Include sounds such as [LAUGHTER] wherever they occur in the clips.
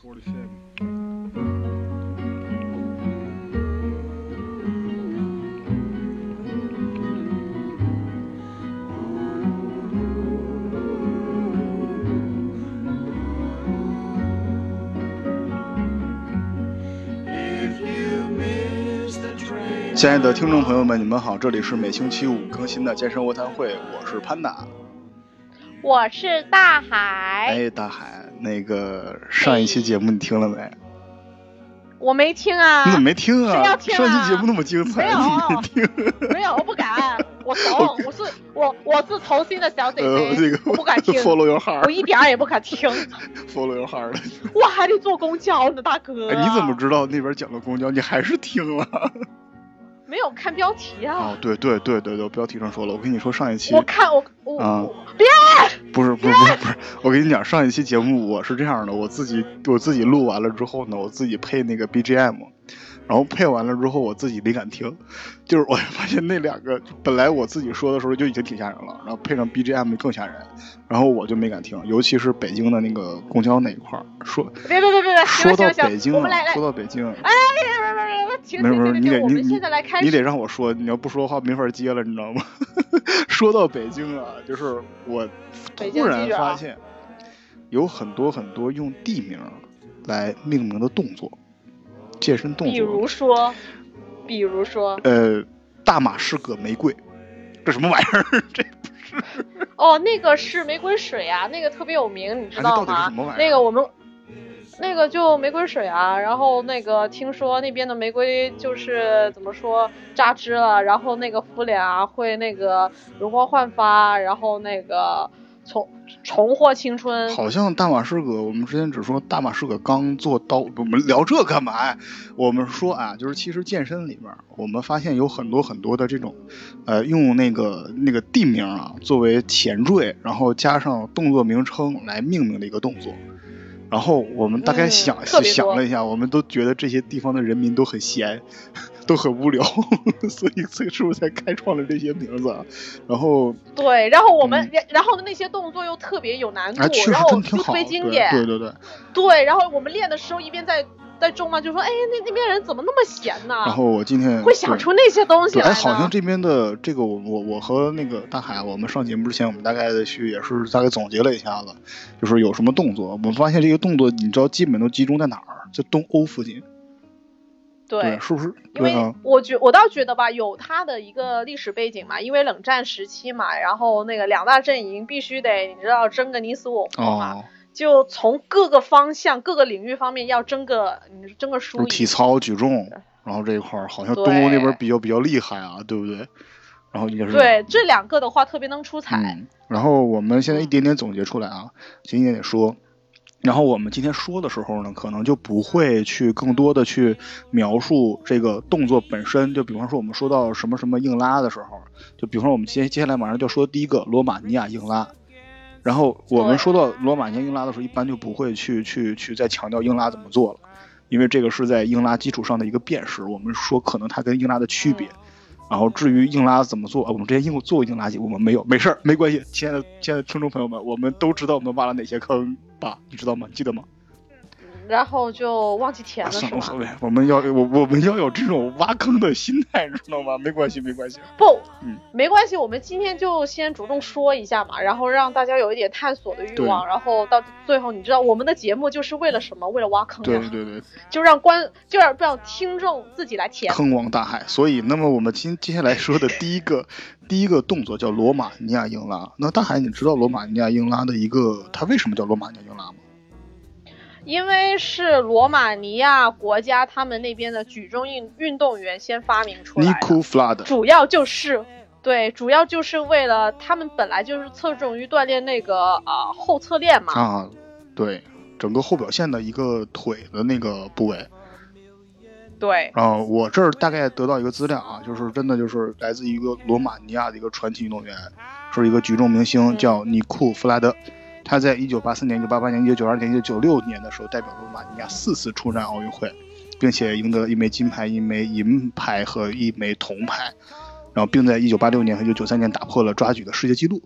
亲爱的听众朋友们，你们好，这里是每星期五更新的健身卧谈会，我是潘达，我是大海。哎，大海，那个上一期节目你听了没？我没听啊。你怎么没听啊？听啊？上期节目那么精彩，没没听？没有，我不敢，我怂，[LAUGHS] 我是我我是童心的小姐呃，姐，这个我不敢听，[LAUGHS] follow your 我 heart，follow 一点儿也不敢听，[LAUGHS] your heart 的。我还得坐公交呢，大哥。哎，你怎么知道那边讲了公交，你还是听了？没有看标题啊哦？，对对对对对，标题上说了，我跟你说上一期我看我我啊我别不是不是不是不是，我跟你讲，上一期节目我是这样的，我自己我自己录完了之后呢，我自己配那个 BGM，然后配完了之后我自己没敢听，就是我 [LAUGHS] 发现那两个本来我自己说的时候就已经挺吓人了，然后配上 BGM 更吓人，然后我就没敢听，尤其是北京的那个公交那一块儿，说别别别别别，说到北京说，到北京，哎别别别别别，停没有没有，停停停，我们你得你你你得。让我说，你要不说话没法接了，你知道吗？[LAUGHS] 说到北京啊，就是我突然发现，有很多很多用地名来命名的动作，健身动比如，说，比如说，呃，大马士革玫瑰，这什么玩意儿？[LAUGHS] 这哦，那个是玫瑰水啊，那个特别有名，你知道吗？那个我们。那个就玫瑰水啊，然后那个听说那边的玫瑰就是怎么说榨汁了，然后那个敷脸啊会那个容光焕发，然后那个重重获青春。好像大马士革，我们之前只说大马士革刚做刀，我们聊这干嘛呀？我们说啊，就是其实健身里面，我们发现有很多很多的这种，呃，用那个那个地名啊作为前缀，然后加上动作名称来命名的一个动作。然后我们大概嗯想、想了一下，我们都觉得这些地方的人民都很闲，都很无聊，所以所以是不是才开创了这些名字啊？然后对，然后我们嗯，然后那些动作又特别有难度，啊，确实然后又特别经典，对对对。对，然后我们练的时候一边在在中嘛，就说，哎，那那边人怎么那么闲呢？然后我今天会想出那些东西来？好像这边的这个我我我和那个大海，我们上节目之前，我们大概的去也是大概总结了一下子，就是有什么动作，我们发现这个动作，你知道基本都集中在哪儿？在东欧附近，对，是不是？因为我觉我倒觉得吧，有它的一个历史背景嘛，因为冷战时期嘛，然后那个两大阵营必须得你知道争个你死我活嘛，哦，就从各个方向、各个领域方面要争个你争个输赢。体操、举重，然后这一块儿好像东欧那边比较比较厉害啊，对不对？然后应该是对这两个的话特别能出彩。嗯，然后我们现在一点点总结出来啊，一点点说。然后我们今天说的时候呢，可能就不会去更多的去描述这个动作本身。就比方说我们说到什么什么硬拉的时候，就比方说我们接接下来马上就要说第一个罗马尼亚硬拉。然后我们说到罗马尼亚硬拉的时候，一般就不会去去去再强调硬拉怎么做了，因为这个是在硬拉基础上的一个辨识。我们说可能它跟硬拉的区别。然后至于硬拉怎么做，啊我们之前硬做过硬拉机，我们没有，没事儿，没关系。亲爱的亲爱的听众朋友们，我们都知道我们挖了哪些坑吧？你知道吗？记得吗？然后就忘记填啊，了，是吗算了无所？谓，我们要我我们要有这种挖坑的心态，[LAUGHS] 知道吗？没关系，没关系。不，嗯没关系，我们今天就先主动说一下嘛，然后让大家有一点探索的欲望，然后到最后，你知道我们的节目就是为了什么？为了挖坑呀，对对对，[LAUGHS] 就让观，就让让听众自己来填。坑王大海。所以，那么我们今接下来说的第一个第一个动作叫罗马尼亚硬拉。那大海，你知道罗马尼亚硬拉的一个它为什么叫罗马尼亚硬拉吗？因为是罗马尼亚国家他们那边的举重运运动员先发明出来的。主要就是对，主要就是为了他们本来就是侧重于锻炼那个啊、后侧链嘛，啊，对，整个后表线的一个腿的那个部位。对，然后我这儿大概得到一个资料啊，就是真的就是来自一个罗马尼亚的一个传奇运动员，是一个举重明星，嗯叫尼库弗拉德。他在一九八四年、一九八八年、一九九二年、一九九六年的时候，代表罗马尼亚四次出战奥运会，并且赢得了一枚金牌、一枚银牌和一枚铜牌。然后，并在一九八六年和一九九三年打破了抓举的世界纪录。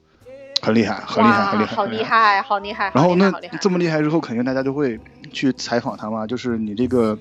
很厉害，很厉害，很厉害，好厉害，好厉害。然后那这么厉害之后，肯定大家就会去采访他嘛，就是你这个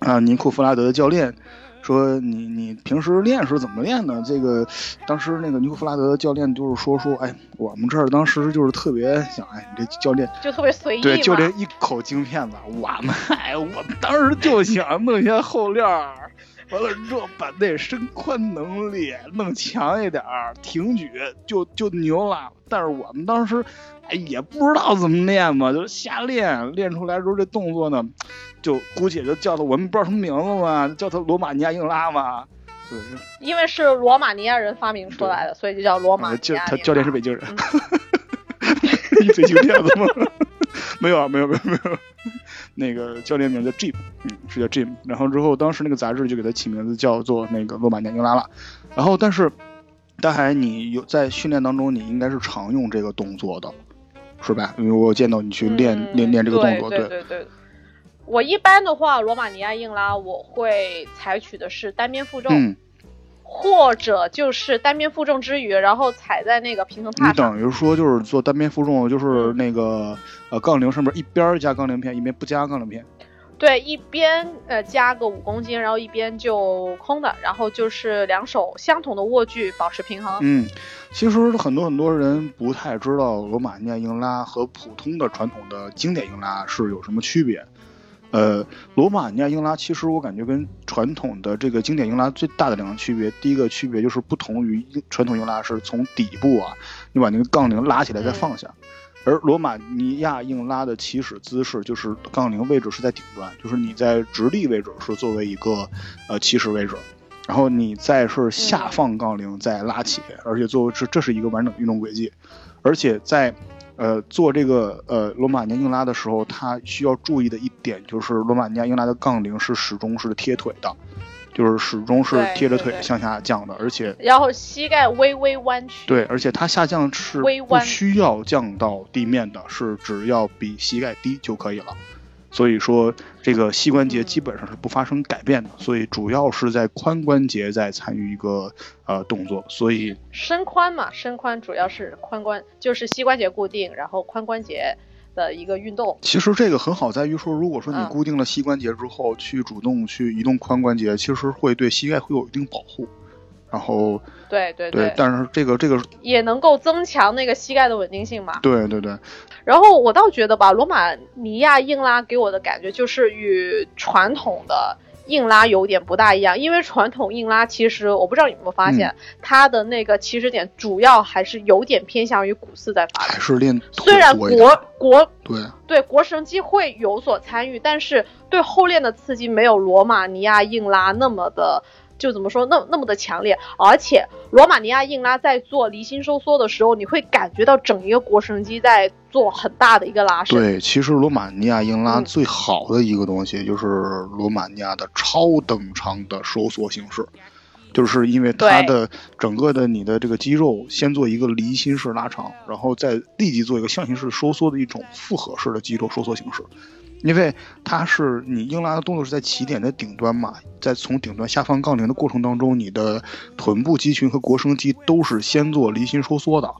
啊，尼库弗拉德的教练。说你你平时练是怎么练的？这个当时那个尼库弗拉德教练就是说说，哎，我们这儿当时就是特别想，哎，你这教练就特别随意，对，就这一口京片子，我们哎，我当时就想弄些后链儿，完了之后把那身宽能力弄强一点儿，挺举就就牛了。但是我们当时哎也不知道怎么练嘛，就瞎练，练出来之后这动作呢。就姑且就叫他，我们不知道什么名字嘛，叫他罗马尼亚硬拉嘛，对，因为是罗马尼亚人发明出来的，所以就叫罗马尼亚。他教练是北京人，一嘴京片子吗？[LAUGHS] 没有啊，没有没有没有，[LAUGHS] 那个教练名叫 Jim，嗯，是叫 Jim。然后之后当时那个杂志就给他起名字叫做那个罗马尼亚硬拉了。然后但是大海，你有在训练当中，你应该是常用这个动作的，是吧？因为我见到你去练练练这个动作，对对对。我一般的话，罗马尼亚硬拉我会采取的是单边负重，或者就是单边负重之余，然后踩在那个平衡踏上。你等于说就是做单边负重，就是那个呃杠铃上面一边加杠铃片，一边不加杠铃片。对，一边呃加个五公斤，然后一边就空的，然后就是两手相同的握距，保持平衡。嗯，其实很多很多人不太知道罗马尼亚硬拉和普通的传统的经典硬拉是有什么区别。呃，罗马尼亚硬拉其实我感觉跟传统的这个经典硬拉最大的两个区别，第一个区别就是不同于传统硬拉是从底部啊，你把那个杠铃拉起来再放下，而罗马尼亚硬拉的起始姿势就是杠铃位置是在顶端，就是你在直立位置是作为一个呃起始位置，然后你再是下放杠铃再拉起，而且作为这这是一个完整的运动轨迹，而且在。呃，做这个呃罗马尼亚硬拉的时候，他需要注意的一点就是，罗马尼亚硬拉的杠铃是始终是贴腿的，就是始终是贴着腿向下降的，而且然后膝盖微微弯曲。对，而且它下降是不需要降到地面的，是只要比膝盖低就可以了。所以说，这个膝关节基本上是不发生改变的，所以主要是在髋关节在参与一个呃动作，所以伸髋嘛，伸髋主要是髋关，就是膝关节固定，然后髋关节的一个运动。其实这个很好在于说，如果说你固定了膝关节之后，去主动去移动髋关节，其实会对膝盖会有一定保护。然后，对对对，但是这个这个也能够增强那个膝盖的稳定性嘛。对对对。然后我倒觉得吧，罗马尼亚硬拉给我的感觉就是与传统的硬拉有点不大一样，因为传统硬拉其实我不知道你有没有发现，它的那个起始点主要还是有点偏向于股四在发力，还是练。虽然国国对对国神肌会有所参与，但是对后链的刺激没有罗马尼亚硬拉那么的。就怎么说那那么的强烈，而且罗马尼亚硬拉在做离心收缩的时候，你会感觉到整一个腘绳肌在做很大的一个拉伸。对，其实罗马尼亚硬拉最好的一个东西就是罗马尼亚的超等长的收缩形式，就是因为它的整个的你的这个肌肉先做一个离心式拉长，然后再立即做一个向心式收缩的一种复合式的肌肉收缩形式。因为它是你硬拉的动作是在起点的顶端嘛，在从顶端下方杠铃的过程当中，你的臀部肌群和腘绳肌都是先做离心收缩的，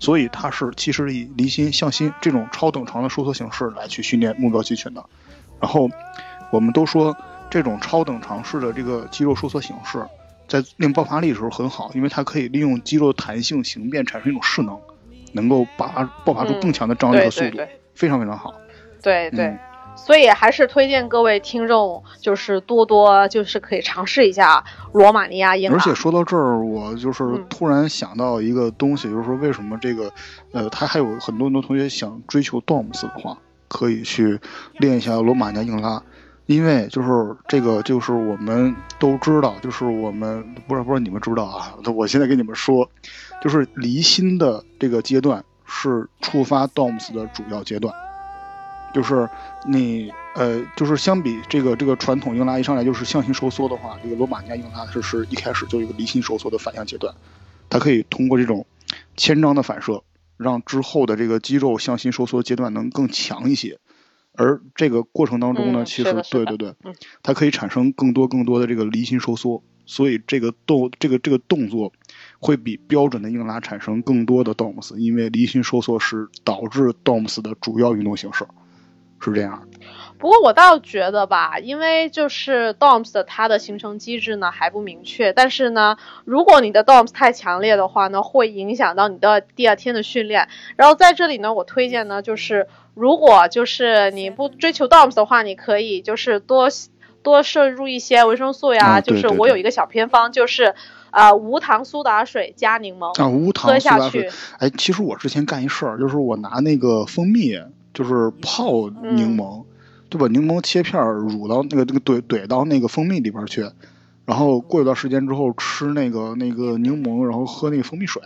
所以它是其实以离心向心这种超等长的收缩形式来去训练目标肌群的。然后我们都说这种超等长式的这个肌肉收缩形式，在练爆发力的时候很好，因为它可以利用肌肉弹性形变产生一种势能，能够把爆发出更强的张力和速度，非常非常好。对对。所以还是推荐各位听众，就是多多就是可以尝试一下罗马尼亚硬拉。而且说到这儿，我就是突然想到一个东西，就是说为什么这个，呃，他还有很多很多同学想追求 DOMS 的话，可以去练一下罗马尼亚硬拉，因为就是这个就是我们都知道，就是我们不知道不知道你们知道啊，我现在跟你们说，就是离心的这个阶段是触发 DOMS 的主要阶段。就是你呃，就是相比这个这个传统硬拉一上来就是向心收缩的话，这个罗马尼亚硬拉是是一开始就一个离心收缩的反向阶段，它可以通过这种牵张的反射，让之后的这个肌肉向心收缩阶段能更强一些。而这个过程当中呢，其实对对对，它可以产生更多更多的这个离心收缩，所以这个动这个这个动作会比标准的硬拉产生更多的 DOMS，因为离心收缩是导致 DOMS 的主要运动形式，是这样。不过我倒觉得吧，因为就是 DOMS 的它的形成机制呢还不明确，但是呢，如果你的 DOMS 太强烈的话呢，会影响到你的第二天的训练。然后在这里呢，我推荐呢，就是如果就是你不追求 DOMS 的话，你可以就是多多摄入一些维生素呀。就是我有一个小偏方，就是呃无糖苏打水加柠檬，啊，无糖喝下苏打水去。哎，其实我之前干一事儿，就是我拿那个蜂蜜，就是泡嗯柠檬，就把柠檬切片儿乳到那个那个怼怼到那个蜂蜜里边儿去，然后过一段时间之后吃那个那个柠檬，然后喝那个蜂蜜水，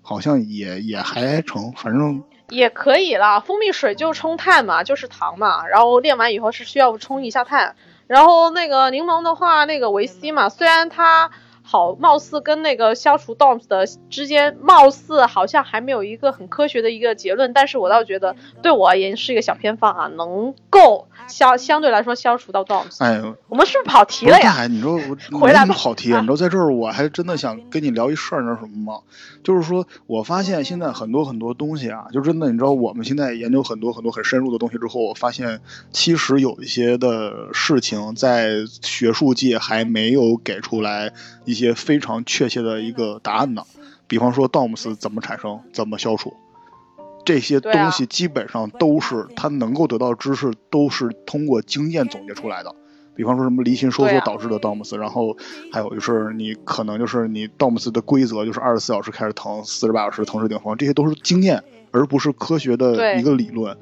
好像也也还成，反正也可以啦，蜂蜜水就冲碳嘛，就是糖嘛。然后练完以后是需要冲一下碳。然后那个柠檬的话，那个维 C 嘛，虽然它好貌似跟那个消除 DOMS 的之间貌似好像还没有一个很科学的一个结论，但是我倒觉得对我而言是一个小偏方啊，能够消相对来说消除到 DOMS。哎，我们是不是跑题了呀？是大海，[LAUGHS] 你知道我回来吧跑题，啊你知道在这儿我还真的想跟你聊一事儿，那是什么吗？就是说我发现现在很多很多东西啊，就真的你知道我们现在研究很多很多很深入的东西之后，我发现其实有一些的事情在学术界还没有给出来一些非常确切的一个答案呢。比方说 DOMS 怎么产生，怎么消除。这些东西基本上都是他能够得到知识，都是通过经验总结出来的。比方说什么离心收缩导致的 DOMS，、然后还有就是你可能就是你 DOMS 的规则就是二十四小时开始疼，四十八小时疼至顶峰，这些都是经验，而不是科学的一个理论。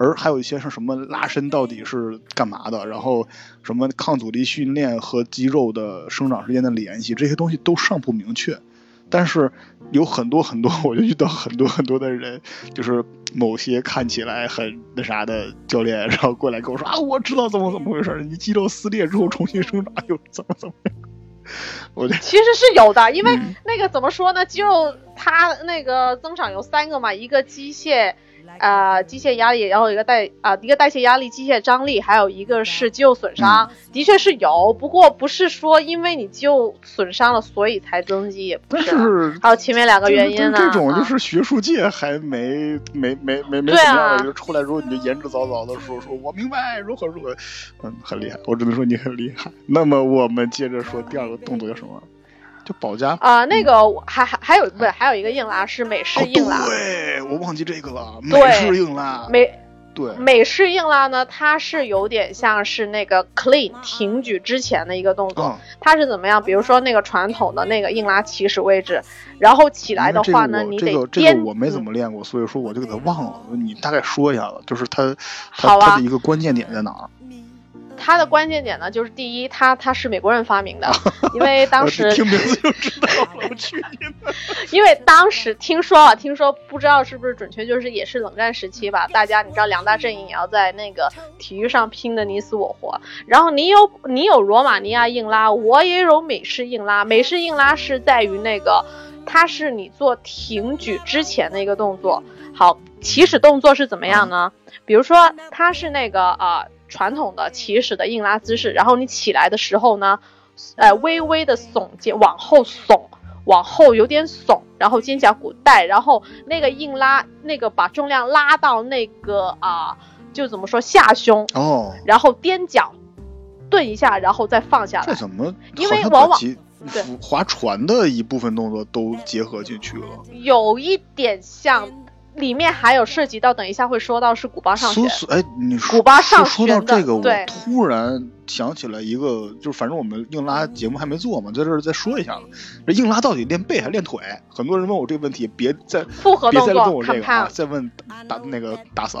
而还有一些是什么拉伸到底是干嘛的，然后什么抗阻力训练和肌肉的生长之间的联系，这些东西都尚不明确。但是有很多很多，我就遇到很多很多的人，就是某些看起来很那啥的教练，然后过来跟我说啊，我知道怎么怎么回事儿，你肌肉撕裂之后重新生长又怎么怎么样。我 [LAUGHS] 就其实是有的，因为嗯那个怎么说呢？肌肉它那个增长有三个嘛，一个机械，呃，机械压力，然后一个代啊、一个代谢压力、机械张力，还有一个是肌肉损伤，嗯的确是有，不过不是说因为你肌肉损伤了所以才增肌，也不但是还有前面两个原因呢，这种就啊是学术界还没没没没没对怎么样啊的，就出来之后你就言之凿凿的说说我明白如何如何，嗯，很厉害，我只能说你很厉害。那么我们接着说第二个动作叫什么？就保家。啊、那个还还还有不是还有一个硬拉是美式哦，硬拉，对，我忘记这个了，美式硬拉，美对，美式硬拉呢，它是有点像是那个 clean 停举之前的一个动作。啊，它是怎么样？比如说那个传统的那个硬拉起始位置，然后起来的话呢，你这个我这得颠。个这个我没怎么练过，所以说我就给它忘了。你大概说一下子，就是它它的一个关键点在哪儿？它的关键点呢，就是第一，它它是美国人发明的，[LAUGHS] 因为当时听名字就知道了，我去你的！[LAUGHS] 因为当时听说啊，听说不知道是不是准确，就是也是冷战时期吧，大家你知道两大阵营也要在那个体育上拼的你死我活。然后你有你有罗马尼亚硬拉，我也有美式硬拉。美式硬拉是在于那个，它是你做挺举之前的一个动作。好，起始动作是怎么样呢？比如说它是那个啊、传统的起始的硬拉姿势，然后你起来的时候呢，呃微微的耸肩往后耸。往后有点耸，然后肩胛骨带，然后那个硬拉，那个把重量拉到那个啊、就怎么说下胸，哦，然后踮脚顿一下，然后再放下来。这怎么因为往往对划船的一部分动作都结合进去了？有一点像，里面还有涉及到，等一下会说到是古巴上旋。所所哎，你说古巴上说说到这个，我对突然想起来一个，就是反正我们硬拉节目还没做嘛，在这儿再说一下子。这硬拉到底练背还练腿？很多人问我这个问题，别再复合动别再问作我这个啊，再问打那个大嗓，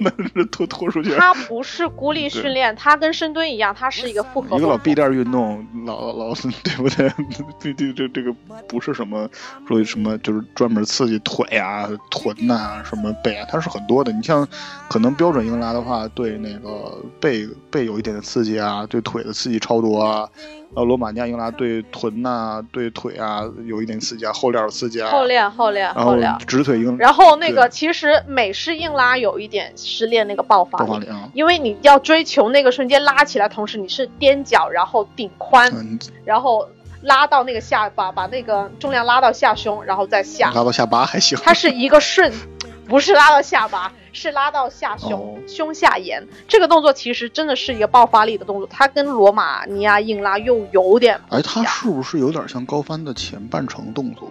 那是拖拖出去。它不是孤立训练，它跟深蹲一样，它是一个复合一个老动作。臂链运动，老老老对不对？[LAUGHS] 对对这这个不是什么说什么，就是专门刺激腿啊、臀呐、什么背啊，它是很多的。你像可能标准硬拉的话，对那个背背有一点的刺激啊，对腿的刺激超多啊。然后罗马尼亚硬拉对臀呐、对腿啊有一点刺激啊，后链有刺激啊。后链后链然后链，直腿硬然后那个其实美式硬拉有一点失恋那个爆发力，爆发力啊。因为你要追求那个瞬间拉起来，同时你是踮脚，然后顶髋，嗯，然后拉到那个下巴，把那个重量拉到下胸，然后再下。拉到下巴还行。它是一个顺，不是拉到下巴，是拉到下胸，哦。胸下沿。这个动作其实真的是一个爆发力的动作，它跟罗马尼亚硬拉又有点不哎，它是不是有点像高翻的前半程动作？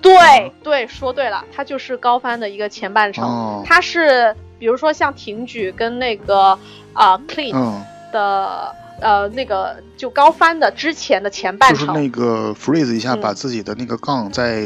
对对，说对了，它就是高翻的一个前半程，哦。它是比如说像挺举跟那个啊、clean 嗯，的、呃那个就高翻的之前的前半场就是，那个 freeze 一下，嗯把自己的那个杠在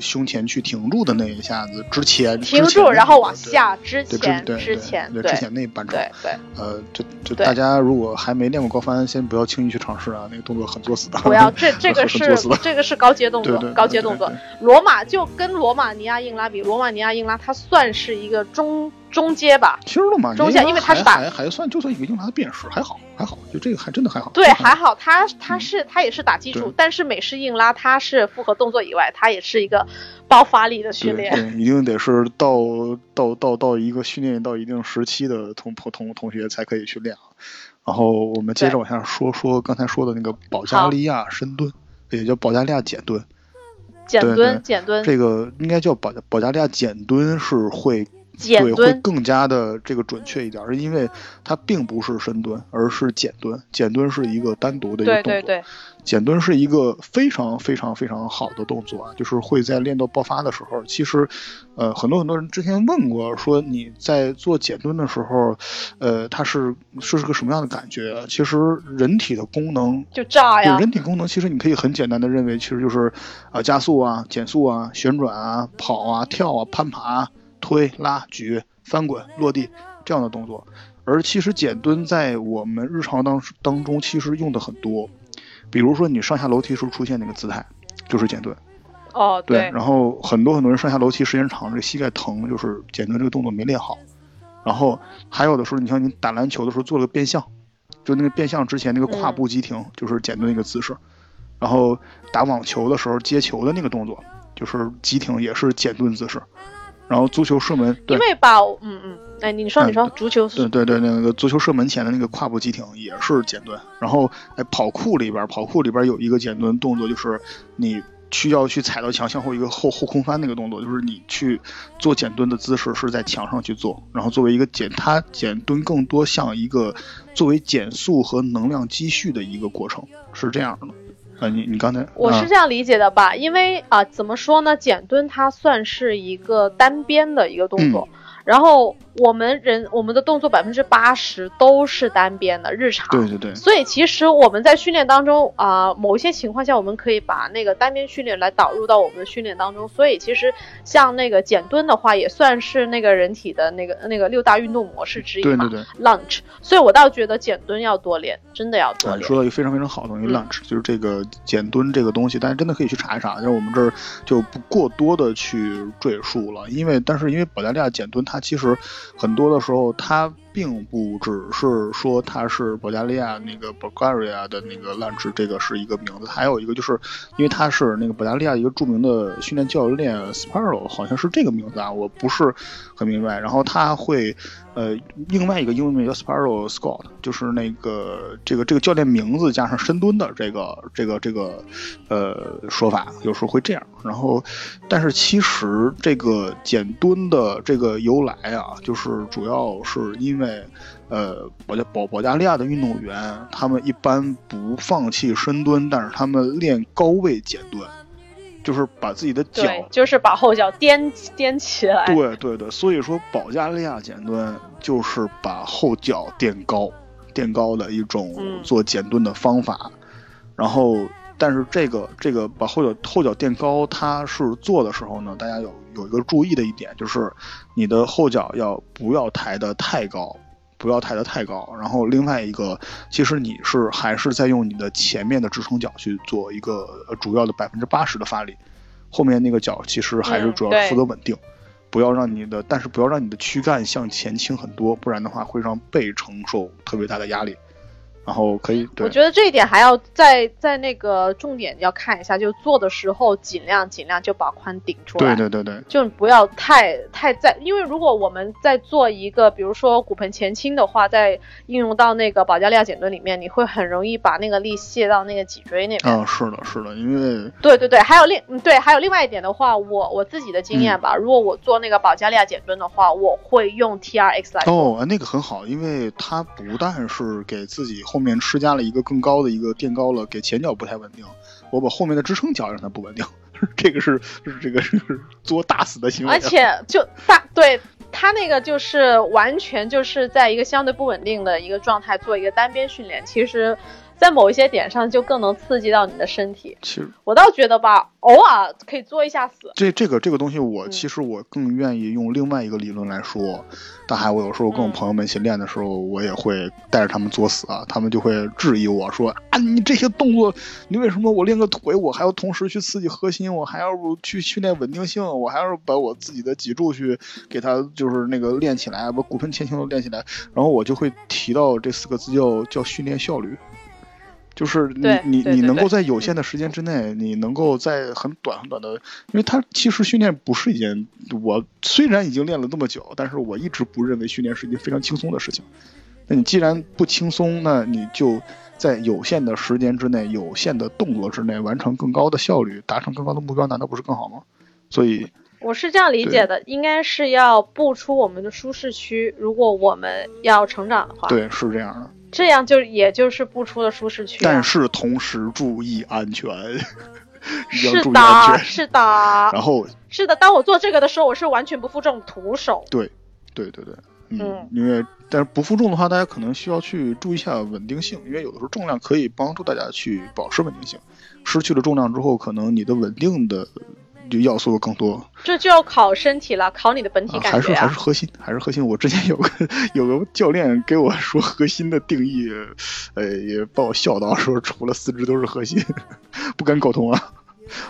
胸前去停住的那一下子之前，停住然后往下之前对之前对之前那半场对，对。呃，就就大家如果还没练过高翻，先不要轻易去尝试啊，那个动作很作死的。不要，[LAUGHS] 这这个是这个是高阶动作高阶动作。罗马就跟罗马尼亚硬拉比，罗马尼亚硬拉它算是一个中中阶吧，其实罗马尼亚因为它是打还还算就算一个硬拉的变式，还好还好，就这个还真的还好。对，真的还好，他他是他也是打基础，但是美式硬拉他是复合动作以外，他也是一个爆发力的训练。对，一定得是到到到到一个训练到一定时期的同同同同学才可以去练啊。然后我们接着往下说说刚才说的那个保加利亚深蹲，也叫保加利亚简蹲。减对对蹲减蹲这个应该叫保保加利亚简蹲是会对会减蹲，更加的这个准确一点，是因为它并不是深蹲，而是简蹲。简蹲是一个单独的一个动作。对对对，简蹲是一个非常非常非常好的动作啊，就是会在练到爆发的时候，其实，呃，很多很多人之前问过，说你在做简蹲的时候，呃，它是是个什么样的感觉啊？其实人体的功能就炸呀，人体功能，其实你可以很简单的认为，其实就是啊、加速啊、减速啊、旋转啊、跑啊、跳啊、攀爬、推、拉、举、翻滚、落地这样的动作。而其实简蹲在我们日常当当中其实用的很多，比如说你上下楼梯时候出现那个姿态，就是简蹲。哦对，然后很多很多人上下楼梯时间长，这个膝盖疼，就是简蹲这个动作没练好。然后还有的时候，你像你打篮球的时候做了个变向，就那个变向之前那个跨步急停，就是简蹲那个姿势。然后打网球的时候接球的那个动作，就是急停，也是简蹲姿势。然后足球射门，对因为把嗯嗯，哎，你说嗯你说，足球对对对，那个足球射门前的那个跨步急停也是简蹲。然后，哎，跑酷里边，跑酷里边有一个简蹲动作，就是你需要去踩到墙向后一个后后空翻那个动作，就是你去做简蹲的姿势是在墙上去做，然后作为一个减，它简蹲更多像一个作为减速和能量积蓄的一个过程，是这样的。啊，你你刚才啊我是这样理解的吧，因为啊、怎么说呢，减蹲它算是一个单边的一个动作，嗯。然后我们人我们的动作百分之八十都是单边的日常，对对对，所以其实我们在训练当中啊、某一些情况下，我们可以把那个单边训练来导入到我们的训练当中。所以其实像那个减蹲的话，也算是那个人体的那个那个六大运动模式之一嘛对对对。，lunch 所以我倒觉得减蹲要多练，真的要多啊，练。说到一个非常非常好的东西嗯，lunge，、就是这个减蹲这个东西，大家真的可以去查一查，就是我们这儿就不过多的去赘述了，因为但是因为保加利亚减蹲，它其实很多的时候他并不只是说它是保加利亚那个 Bulgaria 的那个 Lunch 这个是一个名字，还有一个就是因为他是那个保加利亚一个著名的训练教练 Sparrow，好像是这个名字啊，我不是很明白，然后他会。呃，另外一个英文名叫 Sparrow Scott，就是那个这个这个教练名字加上深蹲的这个这个这个呃说法，有时候会这样。然后，但是其实这个简蹲的这个由来啊，就是主要是因为呃保加保保加利亚的运动员，他们一般不放弃深蹲，但是他们练高位减蹲，就是把自己的脚，就是把后脚颠颠起来。对对对，所以说保加利亚简蹲就是把后脚垫高，垫高的一种嗯做减蹲的方法。然后，但是这个这个把后脚后脚垫高，它是做的时候呢，大家有有一个注意的一点，就是你的后脚要不要抬得太高。不要抬得太高，然后另外一个，其实你是还是在用你的前面的支撑脚去做一个呃主要的百分之八十的发力，后面那个脚其实还是嗯主要负责稳定。不要让你的，但是不要让你的躯干向前倾很多，不然的话会让背承受特别大的压力。然后可以，对我觉得这一点还要在在那个重点要看一下，就做的时候尽量尽量就把髋顶出来，对对对对，就不要太太在，因为如果我们在做一个，比如说骨盆前倾的话，在应用到那个保加利亚减蹲里面，你会很容易把那个力卸到那个脊椎那边。啊，是的，是的，因为对对对，还有另嗯对，还有另外一点的话，我我自己的经验吧，如果我做那个保加利亚减蹲的话，我会用 T R X 来。哦，那个很好，因为它不但是给自己后面施加了一个更高的一个垫高了，给前脚不太稳定，我把后面的支撑脚让它不稳定，这个是是这个是作大死的行为。而且就大对他那个就是完全就是在一个相对不稳定的一个状态做一个单边训练，其实，在某一些点上就更能刺激到你的身体。其实我倒觉得吧，偶尔可以作一下死。这这个这个东西，我嗯其实我更愿意用另外一个理论来说。大海，我有时候跟我嗯朋友们一起练的时候，我也会带着他们作死啊，他们就会质疑我说啊，你这些动作，你为什么我练个腿，我还要同时去刺激核心，我还要去训练稳定性，我还要把我自己的脊柱去给它就是那个练起来，把骨盆前倾都练起来，然后我就会提到这四个字叫叫训练效率。就是你你你能够在有限的时间之内，你能够在很短很短的，因为它其实训练不是一件，我虽然已经练了那么久，但是我一直不认为训练是一件非常轻松的事情。那你既然不轻松，那你就在有限的时间之内、有限的动作之内完成更高的效率，达成更高的目标，难道不是更好吗？所以，我是这样理解的，应该是要步出我们的舒适区。如果我们要成长的话，对，是这样的。这样就也就是步出了舒适区、啊。但是同时 [LAUGHS] [LAUGHS] 注意安全，是的，是的，然后，是的。当我做这个的时候，我是完全不负重，徒手。对，对对对，嗯，嗯因为但是不负重的话，大家可能需要去注意一下稳定性，因为有的时候重量可以帮助大家去保持稳定性，失去了重量之后，可能你的稳定的就要素更多。这就要考身体了，考你的本体啊，感觉还是还是核心，还是核心。我之前有个有个教练给我说核心的定义，呃，也把我笑到，说除了四肢都是核心，不敢苟同啊，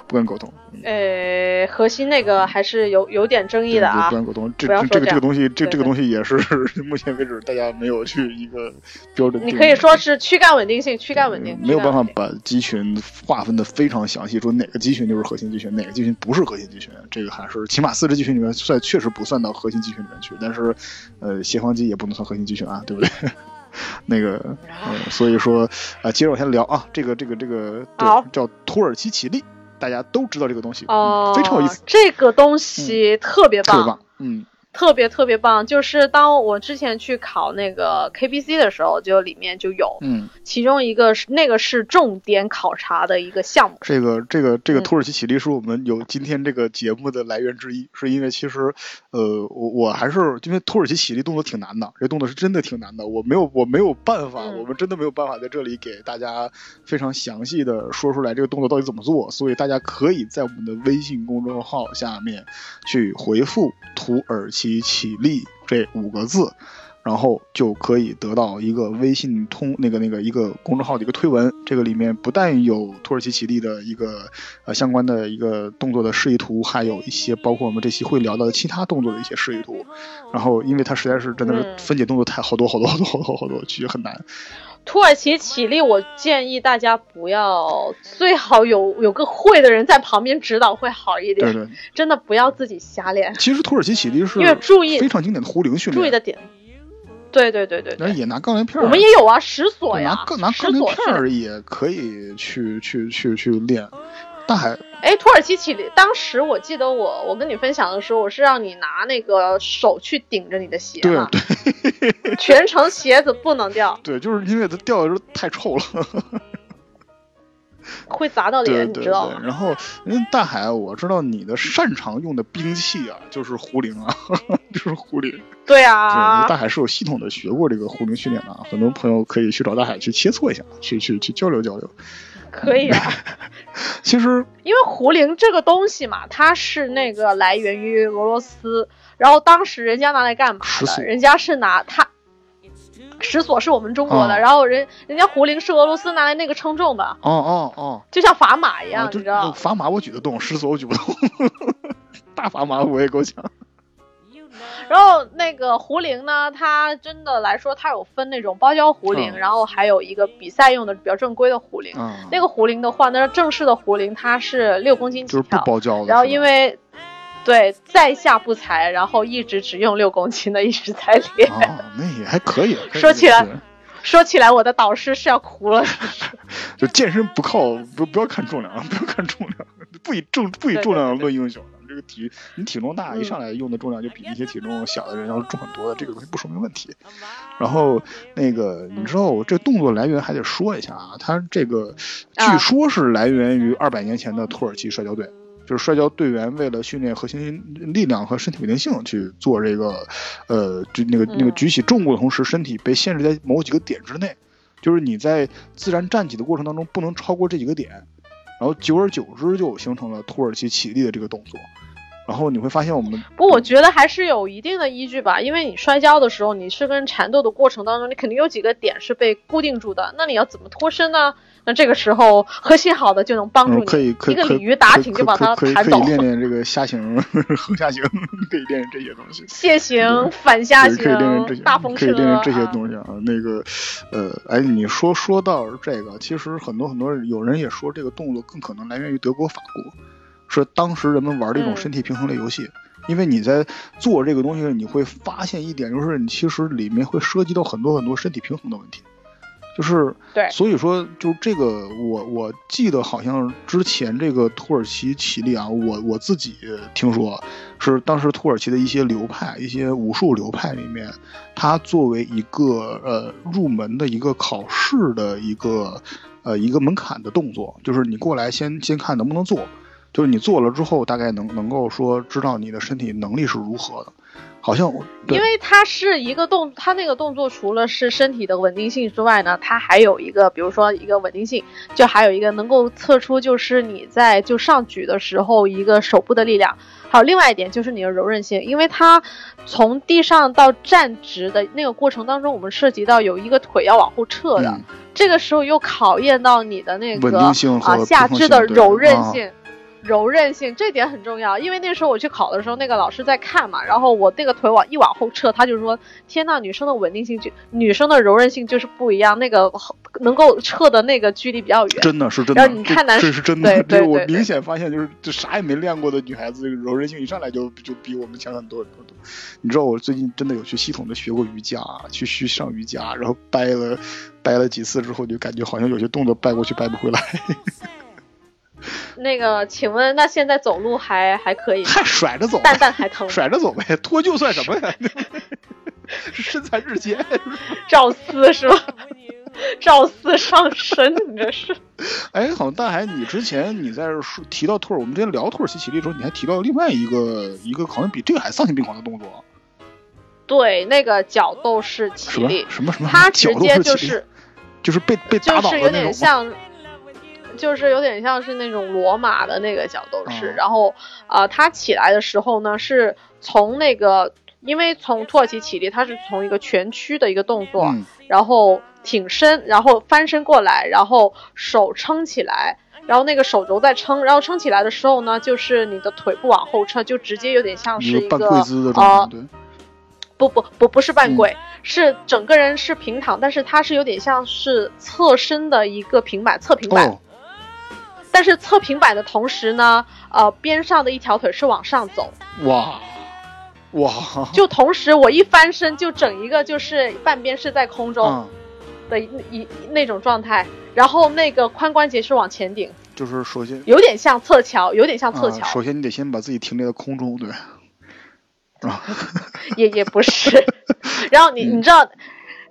不敢苟同。呃，核心那个还是有有点争议的啊不。敢苟同。这这这个这个东西，这这个东西也是 [LAUGHS] 目前为止大家没有去一个标准。你可以说是躯干稳定性，躯干稳定，没有办法把肌群划分的非常详细，说哪个肌群就是核心肌群，哪个肌群不是核心肌群，这个还是起码四肢肌群里面算确实不算到核心肌群里面去，但是呃斜方肌也不能算核心肌群啊，对不对？[LAUGHS] 那个呃，所以说啊、接着往下聊啊，这个这个这个叫土耳其起立，大家都知道这个东西，哦嗯，非常有意思，这个东西特别棒，特别棒，嗯特别特别棒。就是当我之前去考那个 KBC 的时候，就里面就有，嗯。其中一个是那个是重点考察的一个项目。这个这个这个嗯土耳其起立是我们有今天这个节目的来源之一，是因为其实，呃，我我还是因为土耳其起立动作挺难的，这动作是真的挺难的，我没有我没有办法，嗯我们真的没有办法在这里给大家非常详细的说出来这个动作到底怎么做，所以大家可以在我们的微信公众号下面去回复“土耳其起立”这五个字。然后就可以得到一个微信通那个那个一个公众号的一个推文，这个里面不但有土耳其起立的一个呃相关的一个动作的示意图，还有一些包括我们这期会聊到的其他动作的一些示意图。然后因为它实在是真的是嗯分解动作太好多好多好多好多好多，其实很难。土耳其起立，我建议大家不要，最好有有个会的人在旁边指导会好一点。对对，真的不要自己瞎练，其实土耳其起立是因为注意非常经典的壶铃训练，注意的点。对对对对对，但是也拿杠铃片儿，我们也有啊，石锁呀拿，杠拿石杠铃。片儿也可以去去去去练。大海哎，土耳其起立，当时我记得我我跟你分享的时候，我是让你拿那个手去顶着你的鞋对嘛，对全程鞋子不能掉，[LAUGHS] 对，就是因为它掉的时候太臭了。[LAUGHS] 会砸到脸，你知道吗？。然后，因为大海，我知道你的擅长用的兵器啊，就是壶铃啊，[LAUGHS] 就是壶铃。对对，啊，大海是有系统的学过这个壶铃训练的啊，很多朋友可以去找大海去切磋一下，去去去交流交流。可以啊。[LAUGHS] 其实，因为壶铃这个东西嘛，它是那个来源于俄罗斯，然后当时人家拿来干嘛？人家是拿它。石锁是我们中国的，啊然后人人家壶铃是俄罗斯拿来那个称重的，哦哦哦，就像砝码一样，你知道？砝码我举得动，石锁我举不动，[LAUGHS] 大砝码我也够呛。然后那个壶铃呢，它真的来说，它有分那种包胶壶铃，嗯然后还有一个比赛用的比较正规的壶铃。嗯，那个壶铃的话，那正式的壶铃它是六公斤就是不起跳，包胶的。然后因为对在下不才，然后一直只用六公斤的一直在练。哦，那也还可以。[LAUGHS] 可以说起来说起来，我的导师是要哭了。[LAUGHS] 就健身不靠不不要看重量，不要看重量，不以重不以重量论英雄。这个体你体重大，嗯一上来用的重量就比一些体重小的人要重很多的，这个东西不说明问题。然后那个你知道，我这动作来源还得说一下啊，它这个据啊说是来源于二百年前的土耳其摔跤队。就是摔跤队员为了训练核心力量和身体稳定性去做这个，呃，就那个那个嗯举起重物的同时，身体被限制在某几个点之内，就是你在自然站起的过程当中不能超过这几个点，然后久而久之就形成了土耳其起立的这个动作。然后你会发现我们不过我觉得还是有一定的依据吧，因为你摔跤的时候，你是跟缠斗的过程当中，你肯定有几个点是被固定住的，那你要怎么脱身呢？那这个时候核心好的就能帮助嗯你，可以可以一个鲤鱼打挺就把它弹走 [LAUGHS] 可以练练这个虾形、横下形，可以练练这些东西。蟹形、反下可以可以练练这些，形、大风可以车练练这些啊东西啊。那个，呃，哎，你说说到这个，其实很多很多有人也说这个动作更可能来源于德国、法国，是当时人们玩的一种嗯身体平衡类游戏。因为你在做这个东西，你会发现一点，就是你其实里面会涉及到很多很多身体平衡的问题，就是对所以说，就这个，我我记得好像之前这个土耳其起立啊，我我自己听说是当时土耳其的一些流派、一些武术流派里面，它作为一个呃入门的一个考试的一个呃一个门槛的动作，就是你过来先先看能不能做，就是你做了之后，大概能能够说知道你的身体能力是如何的，好像对因为它是一个动，它那个动作除了是身体的稳定性之外呢，它还有一个，比如说一个稳定性，就还有一个能够测出就是你在就上举的时候一个手部的力量，还有另外一点就是你的柔韧性，因为它从地上到站直的那个过程当中，我们涉及到有一个腿要往后撤的，嗯这个时候又考验到你的那个稳定性和啊下肢的柔韧啊性。柔韧性这点很重要，因为那时候我去考的时候，那个老师在看嘛，然后我那个腿往一往后撤，他就说：“天呐，女生的稳定性就女生的柔韧性就是不一样，那个能够撤的那个距离比较远。”真的是真的，然后你看男这这是真的，对我明显发现，就是就啥也没练过的女孩子，这个柔韧性一上来就就比我们强很多很多。你知道我最近真的有去系统的学过瑜伽，去去上瑜伽，然后掰了掰了几次之后，就感觉好像有些动作掰过去掰不回来，那个，请问那现在走路还还可以吗？还甩着走，蛋蛋还疼？甩着走呗，脱臼算什么呀？[LAUGHS] 身材日渐。赵四是吧？赵四上身，你这是？哎，好像大海，你之前你在说提到土耳，我们之前聊土耳其起立的时候，你还提到另外一个一个好像比这个还丧心病狂的动作，对，那个角斗士什么起立，什么什么，他直接就是就是被被打倒的那种像，就是有点像是那种罗马的那个角斗士。嗯然后啊、呃他起来的时候呢，是从那个，因为从土耳其起立，他是从一个全屈的一个动作，嗯然后挺身，然后翻身过来，然后手撑起来。然后那个手肘在撑，然后撑起来的时候呢，就是你的腿部往后撤，就直接有点像是一个一个半跪姿的状呃不不不不是半嗯跪，是整个人是平躺，但是它是有点像是侧身的一个平板，侧平板。哦，但是侧平板的同时呢，呃，边上的一条腿是往上走，哇哇，就同时我一翻身，就整一个就是半边是在空中嗯，的一、一那种状态，然后那个髋关节是往前顶，就是首先有点像侧桥，有点像侧啊，桥，首先你得先把自己停留在空中，对，[LAUGHS] 啊，也也不是。然后你嗯。你知道，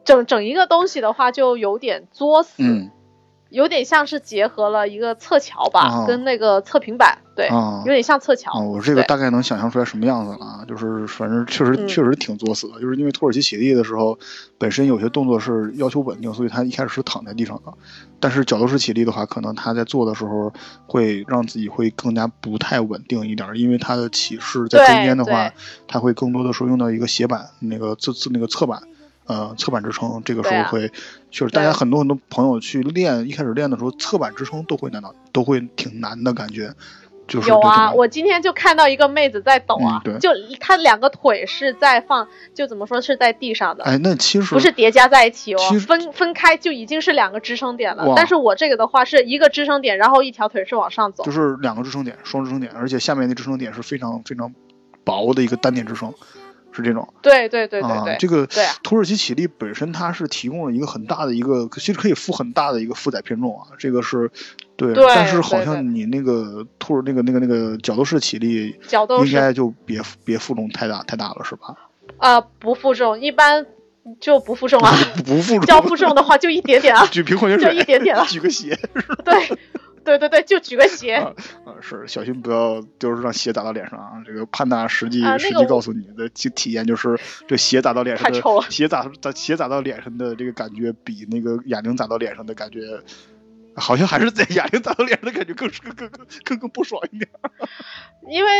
整整一个东西的话，就有点作死。嗯有点像是结合了一个侧桥吧，哦。跟那个侧平板，对，啊有点像侧桥。啊，我这个大概能想象出来什么样子了啊，就是反正确实嗯。确实挺作死的，就是因为土耳其起立的时候，本身有些动作是要求稳定，所以他一开始是躺在地上的，但是角斗士起立的话，可能他在做的时候会让自己会更加不太稳定一点，因为他的起势在中间的话对，他会更多的时候用到一个斜板，那个侧侧那个侧板。呃，侧板支撑这个时候会，就是大家很多很多朋友去练，一开始练的时候，侧板支撑都会难到，都会挺难的感觉，就是有啊，我今天就看到一个妹子在抖啊，就她两个腿是在放，就怎么说是在地上的，哎，那其实不是叠加在一起哦分分开就已经是两个支撑点了。但是我这个的话是一个支撑点，然后一条腿是往上走。就。是两个支撑点，双支撑点，而且下面的支撑点是非常非常薄的一个单点支撑，是这种。对对对对啊，对，这个土耳其起立本身它是提供了一个很大的一个，其实可以负很大的一个负载偏重啊，这个是对，对但是好像你那个土耳那个那个那个角斗士起立应该就别别负重太大太大了是吧？啊、不负重，一般就不负重啊。[LAUGHS] 不负重，要负重的话就一点点啊，举瓶矿泉就，一点点了 [LAUGHS] 举个鞋。对，对对对，就举个 [LAUGHS] 鞋。啊啊是小心不要就是让鞋打到脸上啊！这个潘达实际、啊那个实际告诉你的体体验就是，[LAUGHS] 这鞋打到脸上的太臭了鞋打打鞋打到脸上的这个感觉比那个哑铃打到脸上的感觉，好像还是在哑铃打到脸上的感觉更更更更更更不爽一点。[LAUGHS] 因为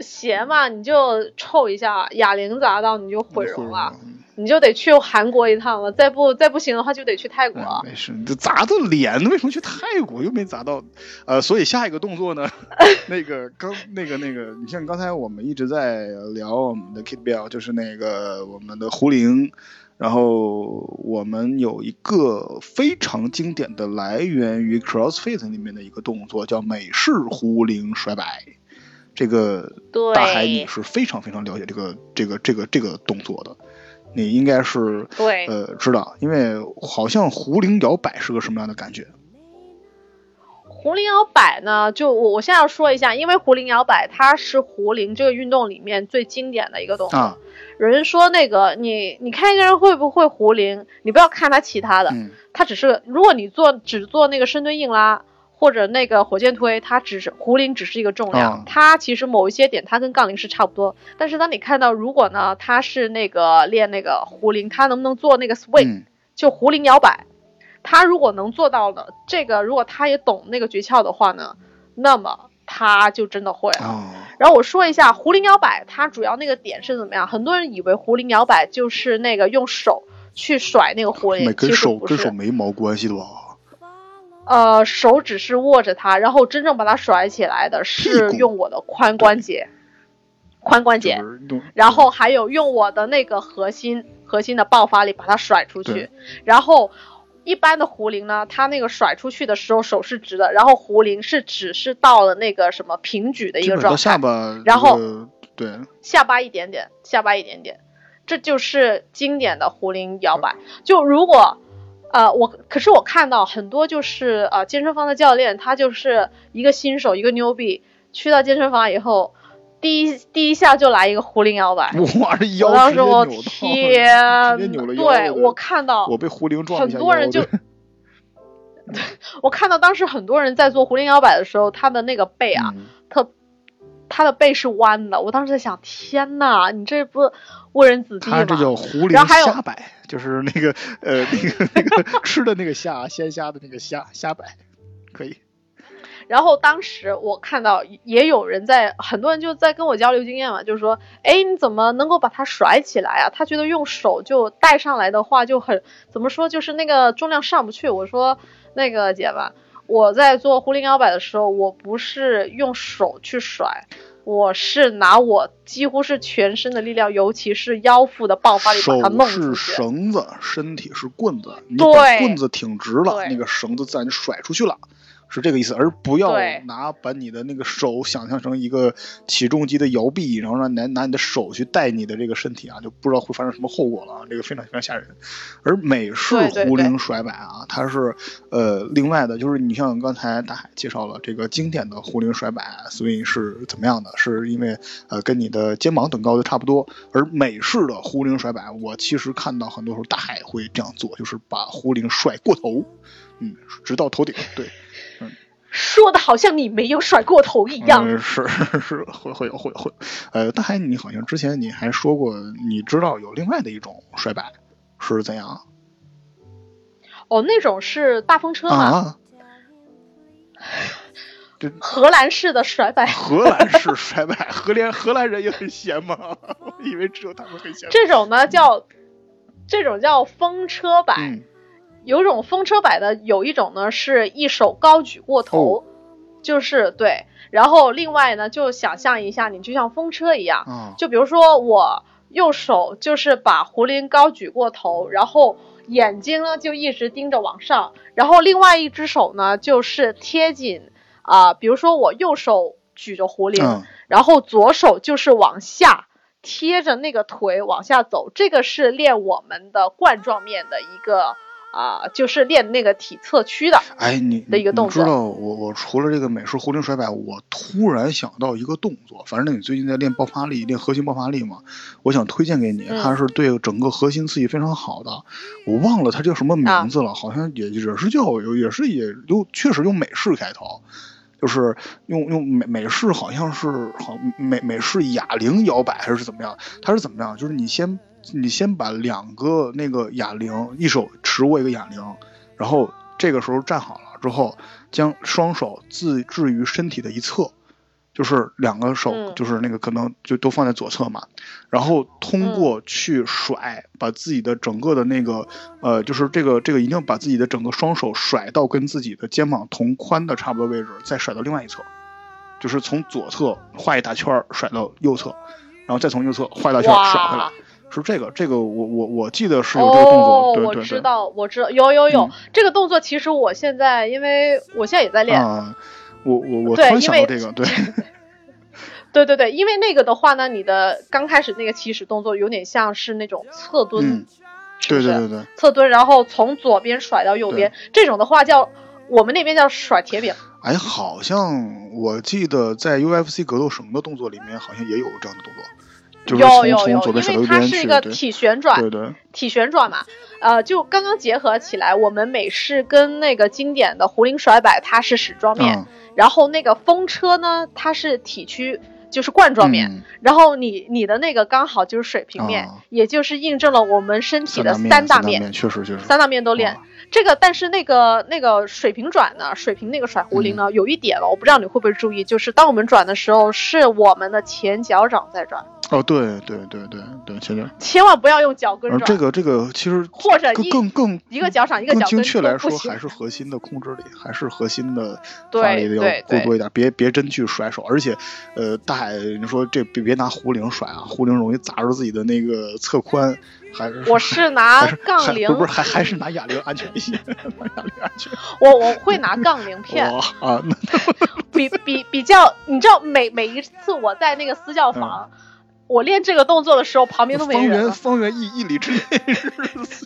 鞋嘛，你就臭一下，哑铃砸到你就毁容了，嗯你就得去韩国一趟了，再不再不行的话就得去泰国。嗯没事，你这砸到脸，为什么去泰国又没砸到？呃，所以下一个动作呢，[LAUGHS] 那个刚那个那个，你像刚才我们一直在聊我们的 Kid Bell，就是那个我们的胡铃，然后我们有一个非常经典的来源于 CrossFit 里面的一个动作，叫美式壶铃甩摆。这个对大海你是非常非常了解这个这个这个这个动作的，你应该是对呃知道，因为好像壶铃摇摆是个什么样的感觉？壶铃摇摆呢，就我我现在要说一下，因为壶铃摇摆它是壶铃这个运动里面最经典的一个动作。啊，有人说那个你你看一个人会不会壶铃，你不要看他其他的，嗯他只是如果你做只做那个深蹲硬拉或者那个火箭推，它只是壶铃只是一个重量，啊它其实某一些点它跟杠铃是差不多。但是当你看到如果呢，他是那个练那个壶铃，他能不能做那个 swing，、嗯就壶铃摇摆，他如果能做到了这个，如果他也懂那个诀窍的话呢，那么他就真的会了。哦，然后我说一下壶铃摇摆，它主要那个点是怎么样？很多人以为壶铃摇摆就是那个用手去甩那个壶铃，其实不手跟手。没毛关系的吧？呃，手指是握着它，然后真正把它甩起来的是用我的髋关节，髋关节，然后还有用我的那个核心核心的爆发力把它甩出去，然后。一般的壶铃呢，它那个甩出去的时候手是直的，然后壶铃是只是到了那个什么平举的一个状态，下巴，然后这个对，下巴一点点，下巴一点点，这就是经典的壶铃摇摆。就如果，呃，我可是我看到很多就是呃健身房的教练，他就是一个新手，一个牛逼，去到健身房以后，第一第一下就来一个壶铃摇摆。哇，这腰我当时我天对我看到我被壶铃撞很多人就对 [LAUGHS] 我看到当时很多人在做壶铃摇摆的时候，他的那个背啊，嗯特他的背是弯的。我当时在想，天呐，你这不误人子弟吗？他这叫壶铃然后还有就是那个呃那个那个吃的那个虾鲜虾的那个虾虾摆，可以。然后当时我看到也有人在，很多人就在跟我交流经验嘛，就是说，哎，你怎么能够把它甩起来啊？他觉得用手就带上来的话就很怎么说，就是那个重量上不去。我说那个姐们，我在做壶铃摇摆的时候，我不是用手去甩。我是拿我几乎是全身的力量，尤其是腰腹的爆发力把它弄是出去。绳子，身体是棍子，你对把棍子挺直了，那个绳子自然就甩出去了。是这个意思，而不要拿把你的那个手想象成一个起重机的摇臂，然后让拿拿你的手去带你的这个身体啊，就不知道会发生什么后果了啊，这个非常非常吓人。而美式壶铃甩摆啊，它是呃另外的，就是你像刚才大海介绍了这个经典的壶铃甩摆，所以是怎么样的？是因为呃跟你的肩膀等高的差不多，而美式的壶铃甩摆，我其实看到很多时候大海会这样做，就是把壶铃甩过头，嗯，直到头顶，对。说的好像你没有甩过头一样。嗯、是是会会有会会，呃，大海，你好像之前你还说过，你知道有另外的一种甩摆是怎样哦，那种是大风车嘛，啊？[LAUGHS] 这荷兰式的甩摆。[LAUGHS] 荷兰式甩摆，[LAUGHS] 荷兰荷兰人也很闲吗？我以为只有他们很闲。这种呢叫，这种叫风车摆。嗯有种风车摆的，有一种呢是一手高举过头，就是对。然后另外呢，就想象一下，你就像风车一样，嗯，就比如说我右手就是把壶铃高举过头，然后眼睛呢就一直盯着往上，然后另外一只手呢就是贴紧啊、比如说我右手举着壶铃，嗯。然后左手就是往下贴着那个腿往下走，这个是练我们的冠状面的一个啊、就是练那个体侧屈的。哎，你的一个动作你知道我我除了这个美式壶铃甩摆，我突然想到一个动作，反正你最近在练爆发力，练核心爆发力嘛，我想推荐给你，嗯它是对整个核心刺激非常好的。我忘了它叫什么啊名字了，好像也也是叫有也是也用确实用美式开头。就是用用美美式好像是好美美式哑铃摇摆还是怎么样？它是怎么样？就是你先你先把两个那个哑铃，一手持握一个哑铃，然后这个时候站好了之后，将双手自置于身体的一侧，就是两个手，嗯。就是那个可能就都放在左侧嘛，然后通过去甩，把自己的整个的那个呃，就是这个这个一定要把自己的整个双手甩到跟自己的肩膀同宽的差不多位置，再甩到另外一侧，就是从左侧画一大圈甩到右侧，然后再从右侧画一大圈甩回来哇，，是这个这个我我我记得是有这个动作，哦，对对对。我知道，我知道，有有有、嗯这个动作。其实我现在，因为我现在也在练，啊，我我我突对然想到这个，[LAUGHS] [LAUGHS] 对，对对对，因为那个的话呢，你的刚开始那个起始动作有点像是那种侧蹲，对对对对，侧蹲，然后从左边甩到右边，这种的话叫我们那边叫甩铁饼。哎，好像我记得在 UFC 格斗绳的动作里面，好像也有这样的动作，就是有从有有，从左边甩到因为它是一个体旋转，对对，体旋转嘛，呃，就刚刚结合起来，我们美式跟那个经典的壶铃甩摆，它是矢状面，嗯，然后那个风车呢，它是体区，就是冠状面，嗯。然后你你的那个刚好就是水平面，啊也就是印证了我们身体的三面大面，确实确实，三大面都练。啊这个，但是那个那个水平转呢，水平那个甩壶铃呢，有一点了，我不知道你会不会注意，就是当我们转的时候，是我们的前脚掌在转，哦，对对对对对，现在，千万不要用脚跟这个这个其实或者一更更一个脚掌一个更精脚跟确来说，还是核心的控制力，还是核心的对发力的要对对过多一点，别别真去甩手。而且，呃，大海，你说这别别拿壶铃甩啊，壶铃容易砸着自己的那个侧髋，还是我是 [LAUGHS] 拿杠铃不是还还是拿哑铃安全一些，[LAUGHS] 拿哑铃安全。我我会拿杠铃 [LAUGHS] 片，哇啊，那比比比较，你知道每每一次我在那个私教房，我练这个动作的时候，旁边都没方圆。方圆一一里之内 [LAUGHS] 是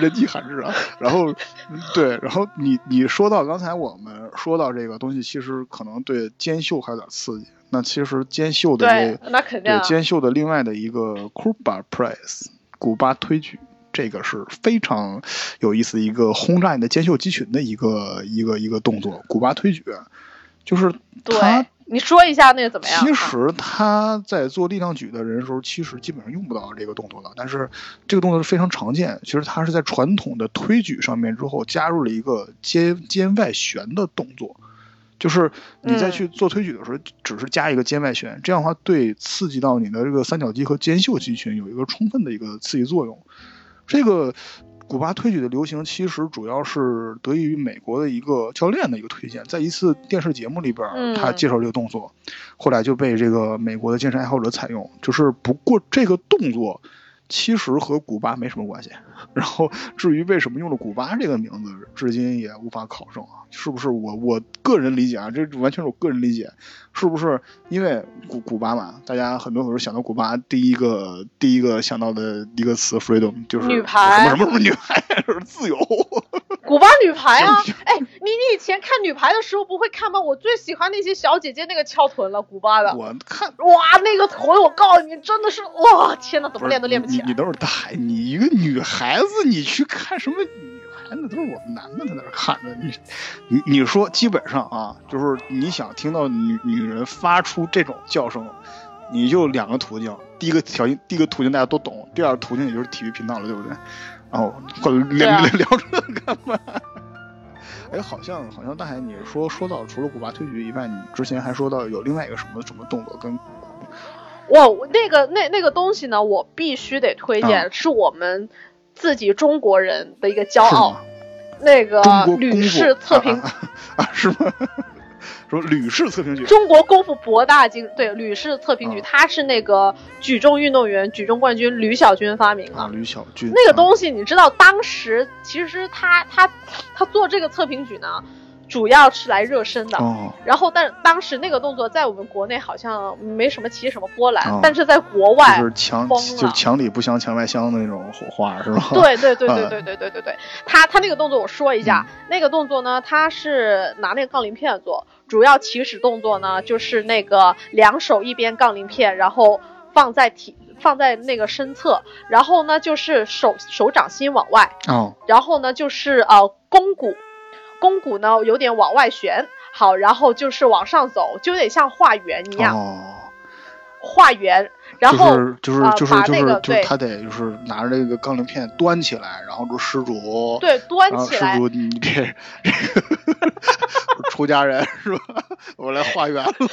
人迹罕至啊。然后，嗯对，然后你你说到刚才我们说到这个东西，其实可能对肩袖还有点刺激。那其实肩袖的对这，那肯定啊。对肩袖的另外的一个 Cuba Press 古巴推举，这个是非常有意思一个轰炸你的肩袖肌群的一个一个一个动作。古巴推举，就是它对，你说一下那个怎么样？其实他在做力量举的人的时候，其实基本上用不到这个动作了，但是这个动作是非常常见。其实他是在传统的推举上面之后加入了一个肩肩外旋的动作，就是你在嗯去做推举的时候，只是加一个肩外旋，这样的话对刺激到你的这个三角肌和肩袖肌群有一个充分的一个刺激作用。这个古巴推举的流行，其实主要是得益于美国的一个教练的一个推荐，在一次电视节目里边他介绍这个动作，后来就被这个美国的健身爱好者采用。就是不过这个动作其实和古巴没什么关系。然后至于为什么用了古巴这个名字，至今也无法考证啊，是不是我我个人理解啊，这完全是我个人理解，是不是因为古古巴嘛，大家很多时候想到古巴，第一个第一个想到的一个词 freedom 就是女排什么什么什么女排，[LAUGHS] 是自由。古巴女排啊是，[LAUGHS] 哎，你你以前看女排的时候不会看吗？我最喜欢那些小姐姐那个翘臀了，古巴的。我看哇，那个臀我告诉你，真的是哇，天呐，怎么练都练不起来。你你都是大海，你一个女孩子，你去看什么女孩子？都是我们男的在那儿看着你。你你说，基本上啊，就是你想听到女女人发出这种叫声，你就两个途径。第一个条件，第一个途径大家都懂，第二个途径也就是体育频道了，对不对？然后或者聊、聊聊这干嘛？哎，好像好像大海，你说说到除了古巴推举以外，你之前还说到有另外一个什么什么动作跟哇，我那个那那个东西呢，我必须得推荐，啊是我们自己中国人的一个骄傲。那个中国功吕氏测评啊啊啊是吗？说吕氏测评局。中国功夫博大精对吕氏测评局，啊。他是那个举重运动员、举重冠军吕小军发明的。啊，吕小军。那个啊东西你知道，当时其实他他他做这个测评举呢，主要是来热身的。哦，然后，但当时那个动作在我们国内好像没什么起什么波澜，哦。但是在国外，就是墙就是墙里不香墙外香的那种火花是吧？对对对对啊对对对对对，他他那个动作我说一嗯。下，那个动作呢，他是拿那个杠铃片做，主要起始动作呢就是那个两手一边杠铃片，然后放在体放在那个身侧，然后呢就是手手掌心往外，哦，然后呢就是呃肱骨，肱骨呢有点往外旋，好，然后就是往上走，就有点像画圆一样，哦，画圆，然后、就是就是啊就是就是他得就是拿着这个杠铃片端起来，然后说施主对端起来，施主你这这个 [LAUGHS] 出家人是吧？我来化缘了是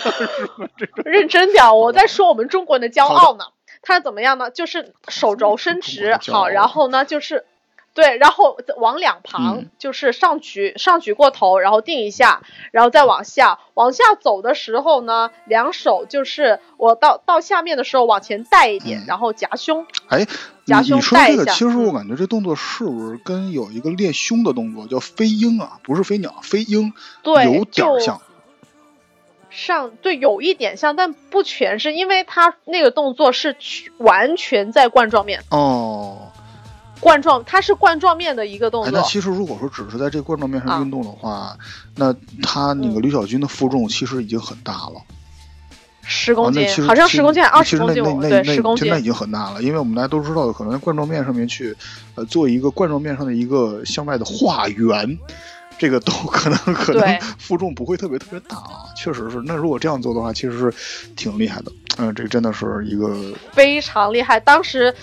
吧？这种认真点，我在说我们中国人的骄傲呢。他是怎么样呢？就是手肘伸直好，然后呢就是。对，然后往两旁、嗯就是上举上举过头，然后定一下，然后再往下往下走的时候呢，两手就是我到到下面的时候往前带一点，嗯然后夹胸。哎，夹胸说这个，其实我嗯感觉这动作是不是跟有一个练胸的动作叫飞鹰啊？不是飞鸟，飞鹰对，有点像。上对有一点像，但不全是，因为他那个动作是去完全在冠状面，哦，冠状它是冠状面的一个动哎，作。那其实如果说只是在这个冠状面啊上运动的话，那他那个嗯吕小军的负重其实已经很大了。十公斤，好像十公斤还二十公斤，我那那那那对十公斤。那已经很大了，因为我们大家都知道，可能在冠状面上面去，呃，做一个冠状面上的一个向外的画圆，这个都可能可能 [LAUGHS] 负重不会特别特别大啊，确实是。那如果这样做的话，其实是挺厉害的。嗯、这个真的是一个非常厉害。当时，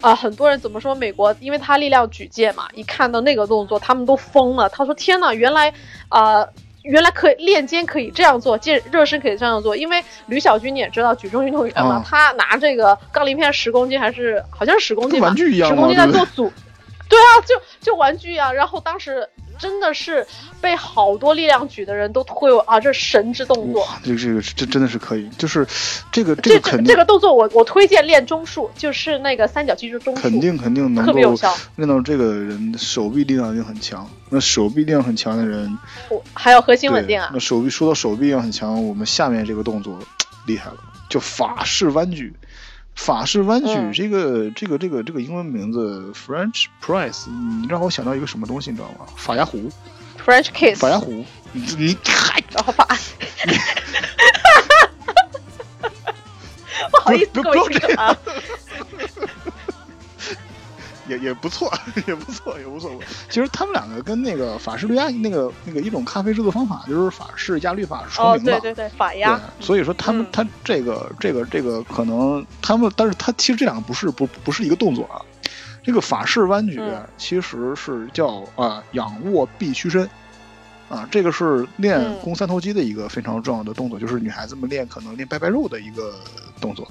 啊、很多人怎么说美国，因为他力量举荐嘛，一看到那个动作，他们都疯了。他说：“天呐，原来，啊，原来可以练肩可以这样做，健热身可以这样做。因为吕小军你也知道，举重运动员嘛，啊他拿这个杠铃片十公斤还是好像是十公斤吧，玩具一样十公斤在做组，对啊，就就玩具啊。然后当时真的是被好多力量举的人都推我啊，这神之动作。这个这个这真的是可以，就是这个这这个肯定这个动作我我推荐练中束，就是那个三角肌中束，肯定肯定能够特别有效。练到这个人手臂力量一定很强，那手臂力量很强的人，我还有核心稳定啊那，手臂说到手臂力量很强，我们下面这个动作厉害了，叫法式弯举。法式弯举、嗯。这个这个这个这个英文名字 French press，你让我想到一个什么东西，你知道吗？法压壶，French kiss，法压壶，你你嗨，然后把，不好意思，不各位不要听众啊，也也不错，[LAUGHS] 也不错，也无所谓。其实他们两个跟那个法式绿压那个那个一种咖啡制作方法，就是法式压绿法是重哦，名的。对对对，法压，对所以说他们、嗯他这个这个这个可能他们，但是他其实这两个不是不不是一个动作啊。这个法式弯举嗯其实是叫啊、仰卧臂屈伸啊，这个是练嗯肱三头肌的一个非常重要的动作，就是女孩子们练可能练拜拜肉的一个动作，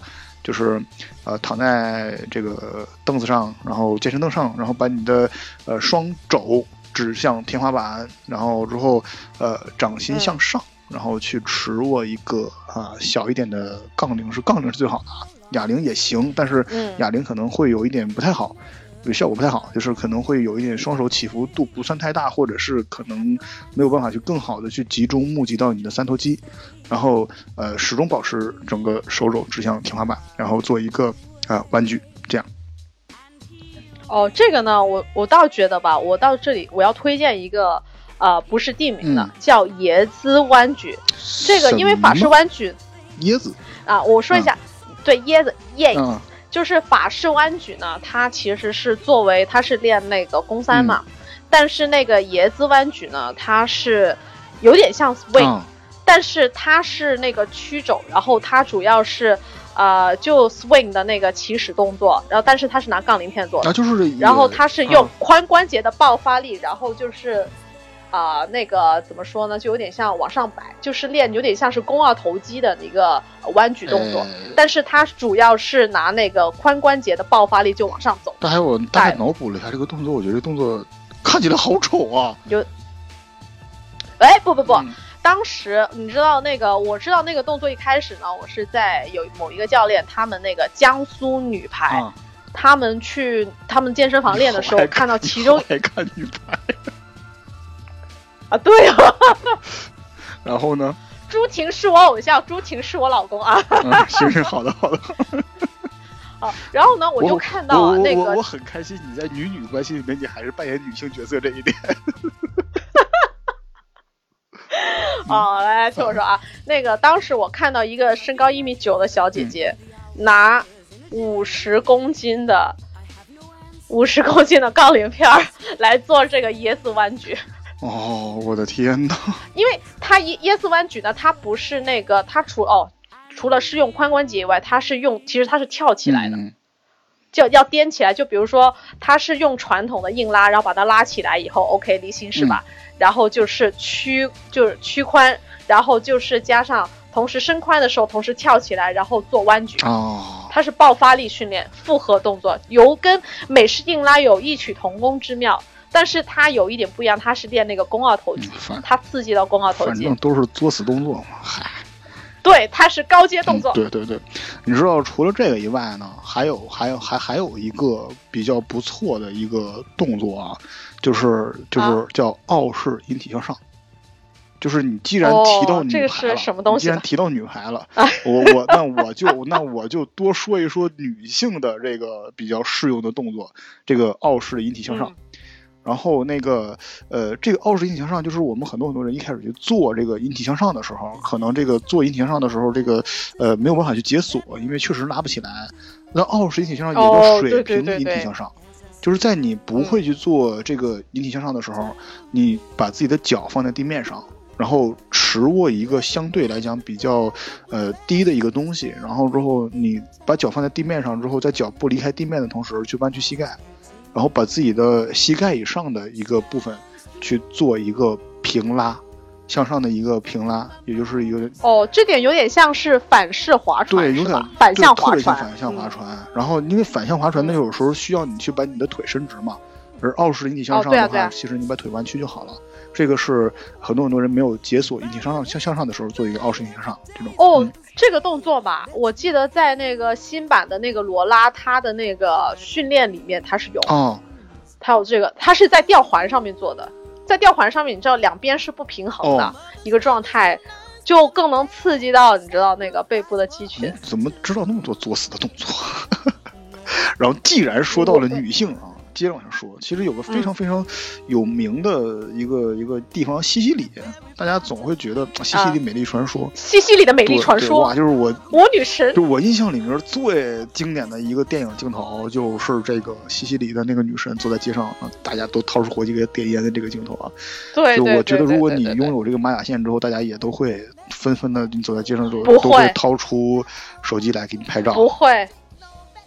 就是呃躺在这个凳子上，然后健身凳上，然后把你的呃双肘指向天花板，然后之后呃掌心嗯向上，然后去持握一个啊、小一点的杠铃，是杠铃是最好的啊，哑铃也行，但是嗯哑铃可能会有一点不太好。这个效果不太好，就是可能会有一点双手起伏度不算太大，或者是可能没有办法去更好的去集中募集到你的三头肌，然后呃始终保持整个手肘指向天花板，然后做一个啊、弯举，这样。哦，这个呢，我我倒觉得吧，我到这里我要推荐一个，呃，不是地名的，嗯。叫椰子弯举。这个因为法式弯举椰子，啊，我说一下，对椰子耶，嗯。就是法式弯举呢，它其实是作为它是练那个肱三嘛，但是那个椰子弯举呢，它是有点像 swing，、啊但是它是那个曲肘，然后它主要是呃就 swing 的那个起始动作，然后但是它是拿杠铃片做的，啊就是，然后它是用啊髋关节的爆发力，然后就是。啊、那个怎么说呢？就有点像往上摆，就是练有点像是肱二头肌的一个呃弯举动作，呃但是它主要是拿那个髋关节的爆发力就往上走。但还有我大概脑补了一下这个动作，我觉得这动作看起来好丑啊！有，哎，不不不，嗯当时你知道那个，我知道那个动作一开始呢，我是在有某一个教练，他们那个江苏女排，啊，他们去他们健身房练的时候，[LAUGHS] 看到其中你好爱看女排，[LAUGHS] 啊，对啊，[LAUGHS] 然后呢？朱婷是我偶像，朱婷是我老公啊嗯，行行，好的好的。啊，然后呢，我就看到我我那个我我很开心，你在女女关系里面，你还是扮演女性角色这一点。啊，[LAUGHS] 来来听我说啊，那个当时我看到一个身高一米九的小姐姐，拿五十公斤的五十公斤的杠铃片儿 [LAUGHS] 来做这个椰子弯举，哦，我的天呐！[LAUGHS] 因为它椰椰子弯举呢，它不是那个它除哦。除了是用髋关节以外，它是用，其实它是跳起来的，嗯就要颠起来。就比如说，它是用传统的硬拉，然后把它拉起来以后，OK 离心是吧？然后就是屈，就是屈髋，然后就是加上同时伸髋的时候，同时跳起来，然后做弯举。哦，它是爆发力训练，复合动作，有跟美式硬拉有异曲同工之妙。但是它有一点不一样，它是练那个肱二头肌它刺激到肱二头肌反正。都是作死动作嘛，嗨。对，它是高阶动作。嗯对对对，你知道除了这个以外呢，还有还有还还有一个比较不错的一个动作啊，就是就是啊叫傲式引体向上。就是你既然提到哦这个女排了，是什么东西既然提到女排了，我我那我就那我就多说一说女性的这个比较适用的动作，这个傲式引体向上。嗯然后那个呃，这个傲式引体向上，就是我们很多很多人一开始去做这个引体向上的时候，可能这个做引体向上的时候，这个呃没有办法去解锁，因为确实拉不起来。那傲式引体向上也哦叫水平引体对对向上，就是在你不会去做这个引体向上的时候，你把自己的脚放在地面上，然后持握一个相对来讲比较呃低的一个东西，然后之后你把脚放在地面上之后，在脚不离开地面的同时去弯曲膝盖。然后把自己的膝盖以上的一个部分去做一个平拉，向上的一个平拉，也就是一个哦，这点有点像是反式划船，对，有点反向划船，别像反向划嗯船。然后因为反向划船那，有时候需要你去把你的腿伸直嘛，而傲式引体向哦上的话，对啊啊其实你把腿弯曲就好了。这个是很多很多人没有解锁引体向上向向上的时候做一个傲式引体向上这种。哦，嗯这个动作吧，我记得在那个新版的那个罗拉，它的那个训练里面它是有，哦，它有这个，它是在吊环上面做的，在吊环上面，你知道两边是不平衡的、哦一个状态，就更能刺激到你知道那个背部的肌群。怎么知道那么多作死的动作？[LAUGHS] 然后既然说到了女性啊，接着往下说，其实有个非嗯。常非常有名的一个、一个地方西西里，大家总会觉得啊西西里美丽传说。西西里的美丽传说？哇，，就是我，我女神？就我印象里面最经典的一个电影镜头，就是这个西西里的那个女神坐在街上，啊大家都掏出火机给她点烟的这个镜头啊。对对就我觉得，如果你拥有这个玛雅线之后，大家也都会纷纷的，你走在街上都不都会会掏出手机来给你拍照。不会，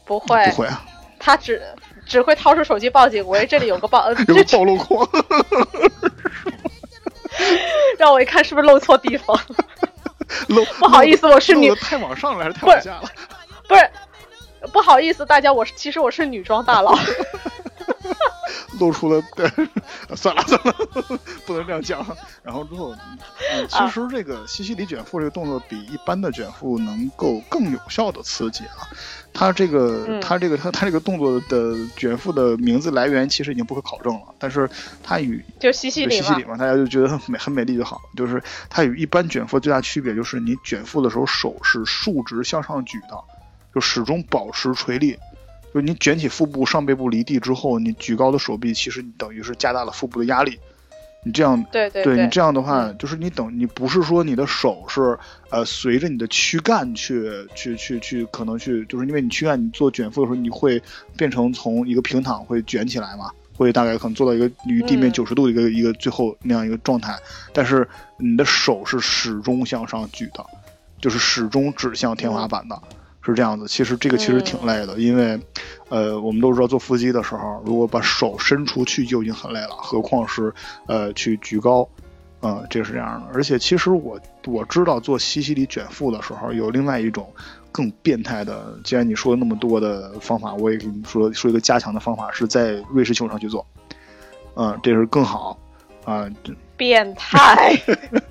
不会，不会啊，他只只会掏出手机报警，我，这里有个报，[LAUGHS] 呃有个这暴露狂。[LAUGHS] 让我一看是不是漏错地方？漏不好意思我是女太往上了还是太往下了？不是，不好意思，大家，我是其实我是女装大佬。[LAUGHS] 露出了，对，[LAUGHS] 算了算了，不能这样讲。然后之后，嗯，其实这个西西里卷腹这个动作比一般的卷腹能够更有效的刺激啊。它这个，嗯它这个，它它这个动作的卷腹的名字来源其实已经不可考证了，但是它与就西西里嘛西西里，嘛，大家就觉得很美很美丽就好。就是它与一般卷腹最大区别就是你卷腹的时候手是竖直向上举的，就始终保持垂立。就是你卷起腹部上背部离地之后，你举高的手臂，其实你等于是加大了腹部的压力。你这样，对对对你这样的话，嗯就是你等你不是说你的手是呃随着你的躯干去去去去可能去，就是因为你躯干你做卷腹的时候，你会变成从一个平躺会卷起来嘛，会大概可能做到一个与地面嗯九十度的一个、一个最后那样一个状态，但是你的手是始终向上举的，就是始终指向天花板的。是这样子，其实这个其实挺累的，因为，呃，我们都知道做腹肌的时候，如果把手伸出去就已经很累了，何况是呃去举高，嗯、这是这样的。而且其实我我知道做西西里卷腹的时候，有另外一种更变态的。既然你说了那么多的方法，我也给你说说一个加强的方法，是在瑞士球上去做。嗯，这是更好啊，这变态。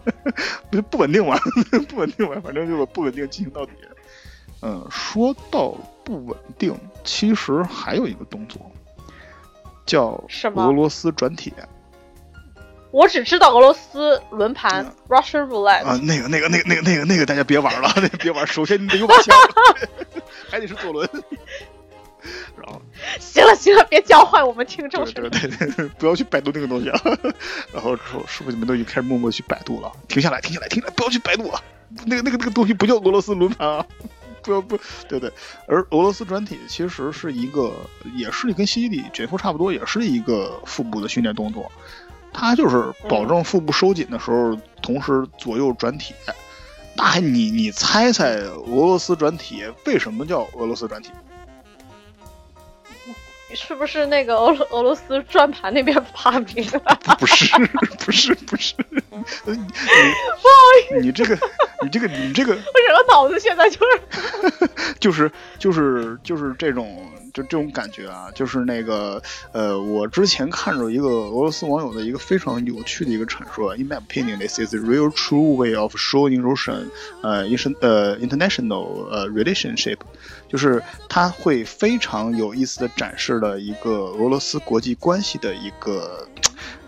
[LAUGHS] 不不稳定嘛，[LAUGHS] 不稳定嘛，反正就是不稳定进行到底。嗯，说到不稳定，其实还有一个动作叫什么俄罗斯转铁我只知道俄罗斯轮盘 Russian Roulette，、啊，那个那个那个那个那个那个大家别玩了，[LAUGHS] 那个别玩，首先你得有把枪，[LAUGHS] 还得是左轮，然后 [LAUGHS] 行了行了，别教坏我们听众对对对对，不要去百度那个东西啊。然后之后师傅你们都已经开始默默去百度了，停下来，停下来，停下来，不要去百度啊！那个那个那个东西不叫俄罗斯轮盘啊，不要不对对。而俄罗斯转体其实是一个，也是跟西西里卷腹差不多，也是一个腹部的训练动作。它就是保证腹部收紧的时候，同时左右转体。那你你猜猜俄罗斯转体为什么叫俄罗斯转体？是不是那个俄罗俄罗斯转盘那边发明的？不是，[LAUGHS] 不是，不是，你你你这个，你这个，你这个，我整个脑子现在就是 [LAUGHS] 就是就是就是这种就这种感觉啊，就是那个呃，我之前看着一个俄罗斯网友的一个非常有趣的一个阐述啊，In my opinion, this is a real true way of showing Russian 呃 in 呃 international 呃 relationship，就是他会非常有意思的展示了一个俄罗斯国际关系的一个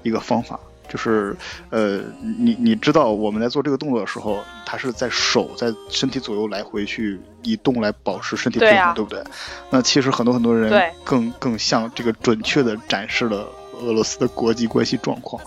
一个方法。就是，呃，你你知道我们在做这个动作的时候，他是在手在身体左右来回去移动来保持身体平衡，对啊对不对？那其实很多很多人更更像这个准确的展示了俄罗斯的国际关系状况。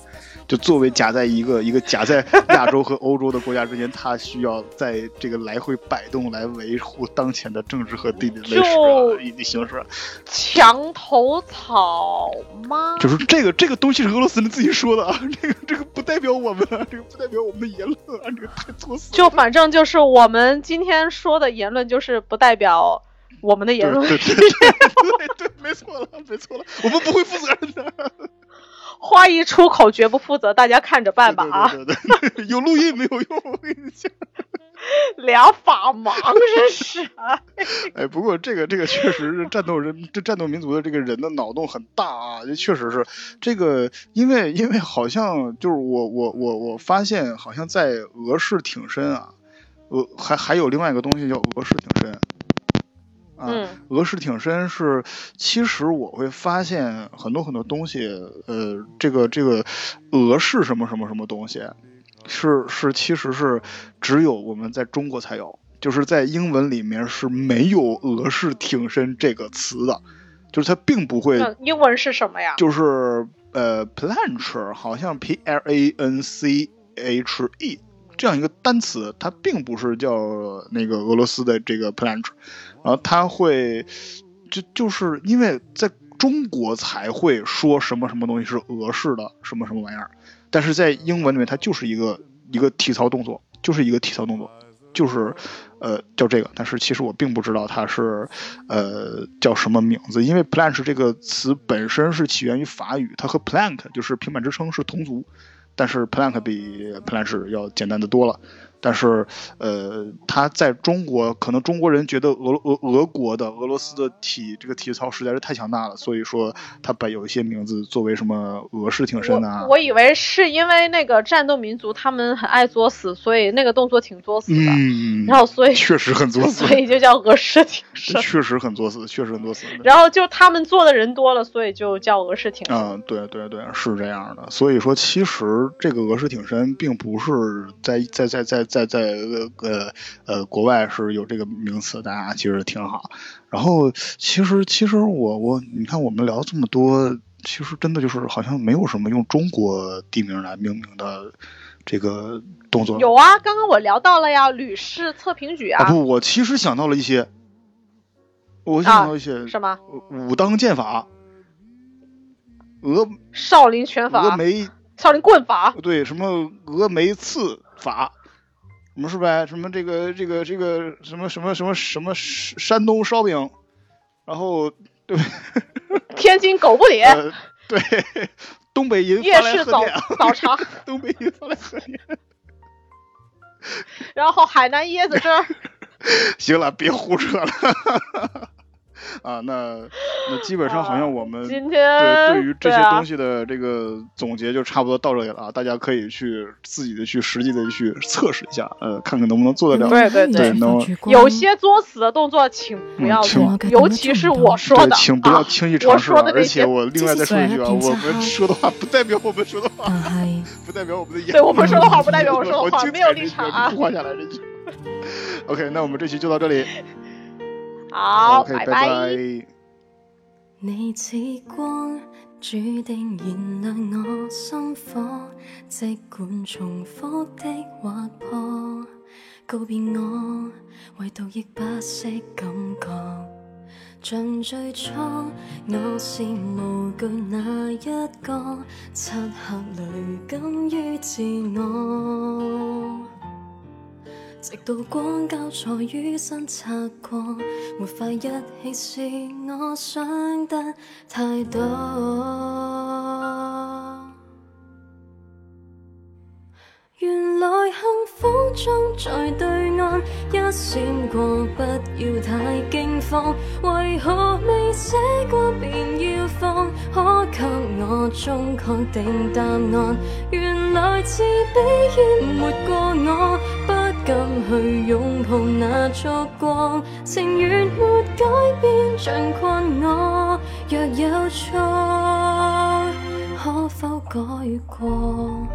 就作为夹在一个一个夹在亚洲和欧洲的国家之间，它需要在这个来回摆动来维护当前的政治和地理历史就啊以及形势啊。墙头草吗？就是这个这个东西是俄罗斯人自己说的啊，[LAUGHS] 这个这个不代表我们啊，这个不代表我们的言论啊，这个太作死。就反正就是我们今天说的言论，就是不代表我们的言论。对对对对对对，没错了，没错了，我们不会负责任的。话一出口绝不负责，大家看着办吧啊！对对对对，有录音没有用，我跟你讲。[LAUGHS] 俩法盲 [LAUGHS] 这是。[LAUGHS] 哎，不过这个这个确实是战斗人这战斗民族的这个人的脑洞很大啊，这确实是这个，因为因为好像就是我我我我发现好像在俄式挺身啊，俄还还有另外一个东西叫俄式挺身。啊，嗯俄式挺身是，其实我会发现很多很多东西，呃，这个这个俄式什么什么什么东西，是是其实是只有我们在中国才有，就是在英文里面是没有俄式挺身这个词的，就是它并不会，英文是什么呀？就是呃 planche 好像 P L A N C H E 这样一个单词，它并不是叫那个俄罗斯的这个 planche，然后它会就就是因为在中国才会说什么什么东西是俄式的什么什么玩意儿，但是在英文里面它就是一个一个体操动作，就是一个体操动作，就是呃叫这个，但是其实我并不知道它是呃叫什么名字，因为 Planch，这个词本身是起源于法语，它和 plank 就是平板支撑是同族，但是 plank 比 Planch 要简单的多了。但是，呃，他在中国，可能中国人觉得俄俄俄国的俄罗斯的体这个体操实在是太强大了，所以说他把有一些名字作为什么俄式挺身啊我，我以为是因为那个战斗民族他们很爱作死，所以那个动作挺作死的，嗯，然后所以确实很作死，所以就叫俄式挺 [LAUGHS] 身。确实很作死，确实很作死。然后就他们做的人多了，所以就叫俄式挺身。嗯，对对对，是这样的。所以说，其实这个俄式挺身并不是在在在在在在呃呃呃国外是有这个名词，大家其实挺好。然后，其实其实我我你看我们聊这么多，其实真的就是好像没有什么用中国地名来命名的这个动作。有啊，刚刚我聊到了呀，吕氏测评举啊，啊不，我其实想到了一些，我想到一些、什么武当剑法，峨少林拳法峨法、眉少林棍法，对，什么峨眉刺法，什么是呗？什么这个这个这个什么什么什么什么山山东烧饼，然后对 [LAUGHS] 天津狗不理，呃对，东北银夜市早，早茶，[LAUGHS] 东北银发来贺电。然后海南椰子汁儿，[LAUGHS] 行了，别胡扯了。[LAUGHS] 啊，那那基本上好像我们今对天对于这些啊东西的这个总结就差不多到这里了啊，大家可以去自己的去实际的去测试一下，呃，看看能不能做得了。对对对能有些作死的动作，请不要做，尤其是我说对的，，请不要啊轻易尝试而且，我另外再说一句啊，我们说的话不代表我们说的话，[LAUGHS] 不代表我们的言对我们说的话不代表 [LAUGHS] 我说的话没有立场啊画下来这句。OK，那我们这期就到这里。好拜拜。拜。你似光，注定燃亮我心火，即管重复的划破，告别我，唯独亦不识感觉。像最初，我是無懼那一個，漆黑裏敢於自我。直到光交錯於身擦過，沒法一起是我想得太多。原來幸福中在對岸一閃過，不要太驚慌。為何未寫過便要放？可給我終確定答案？原來自卑淹沒過我，敢去拥抱那烛光。情愿没改变，像困我。若有错，可否改过？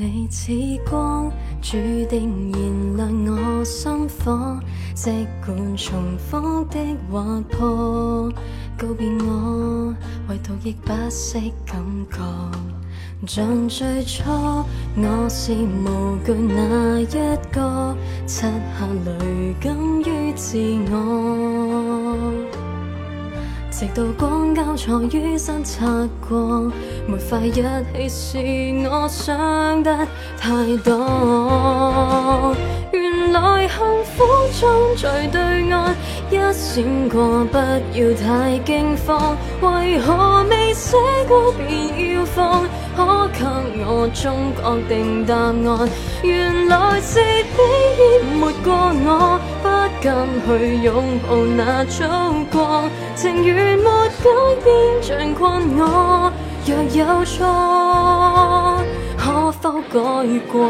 你似光，注定燃亮我心火，即管重複的划破，告別我，唯獨亦不識感覺。像最初，我是無懼那一個，漆黑里敢於自我。直到光交錯於身擦過，沒法一起是我想得太多。原來幸福中在對岸一閃過，不要太驚慌。為何未寫過便要放？可給我終確定答案？原來自卑淹沒過我，敢去拥抱那曙光。情缘没改变，像困我。若有错，可否改过？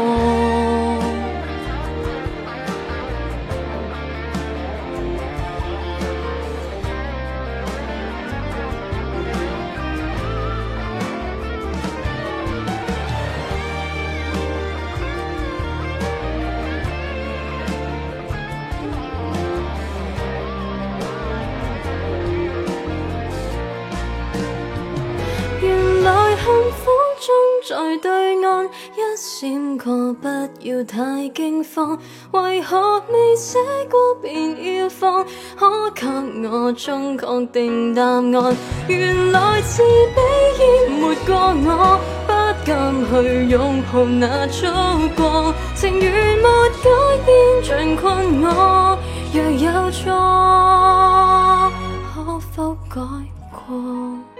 閃過，不要太驚慌。為何未寫過便要放？可給我終確定答案？原來自卑淹沒過我，不敢去擁抱那燭光。情願沒改變，像困我。若有錯，可否改過？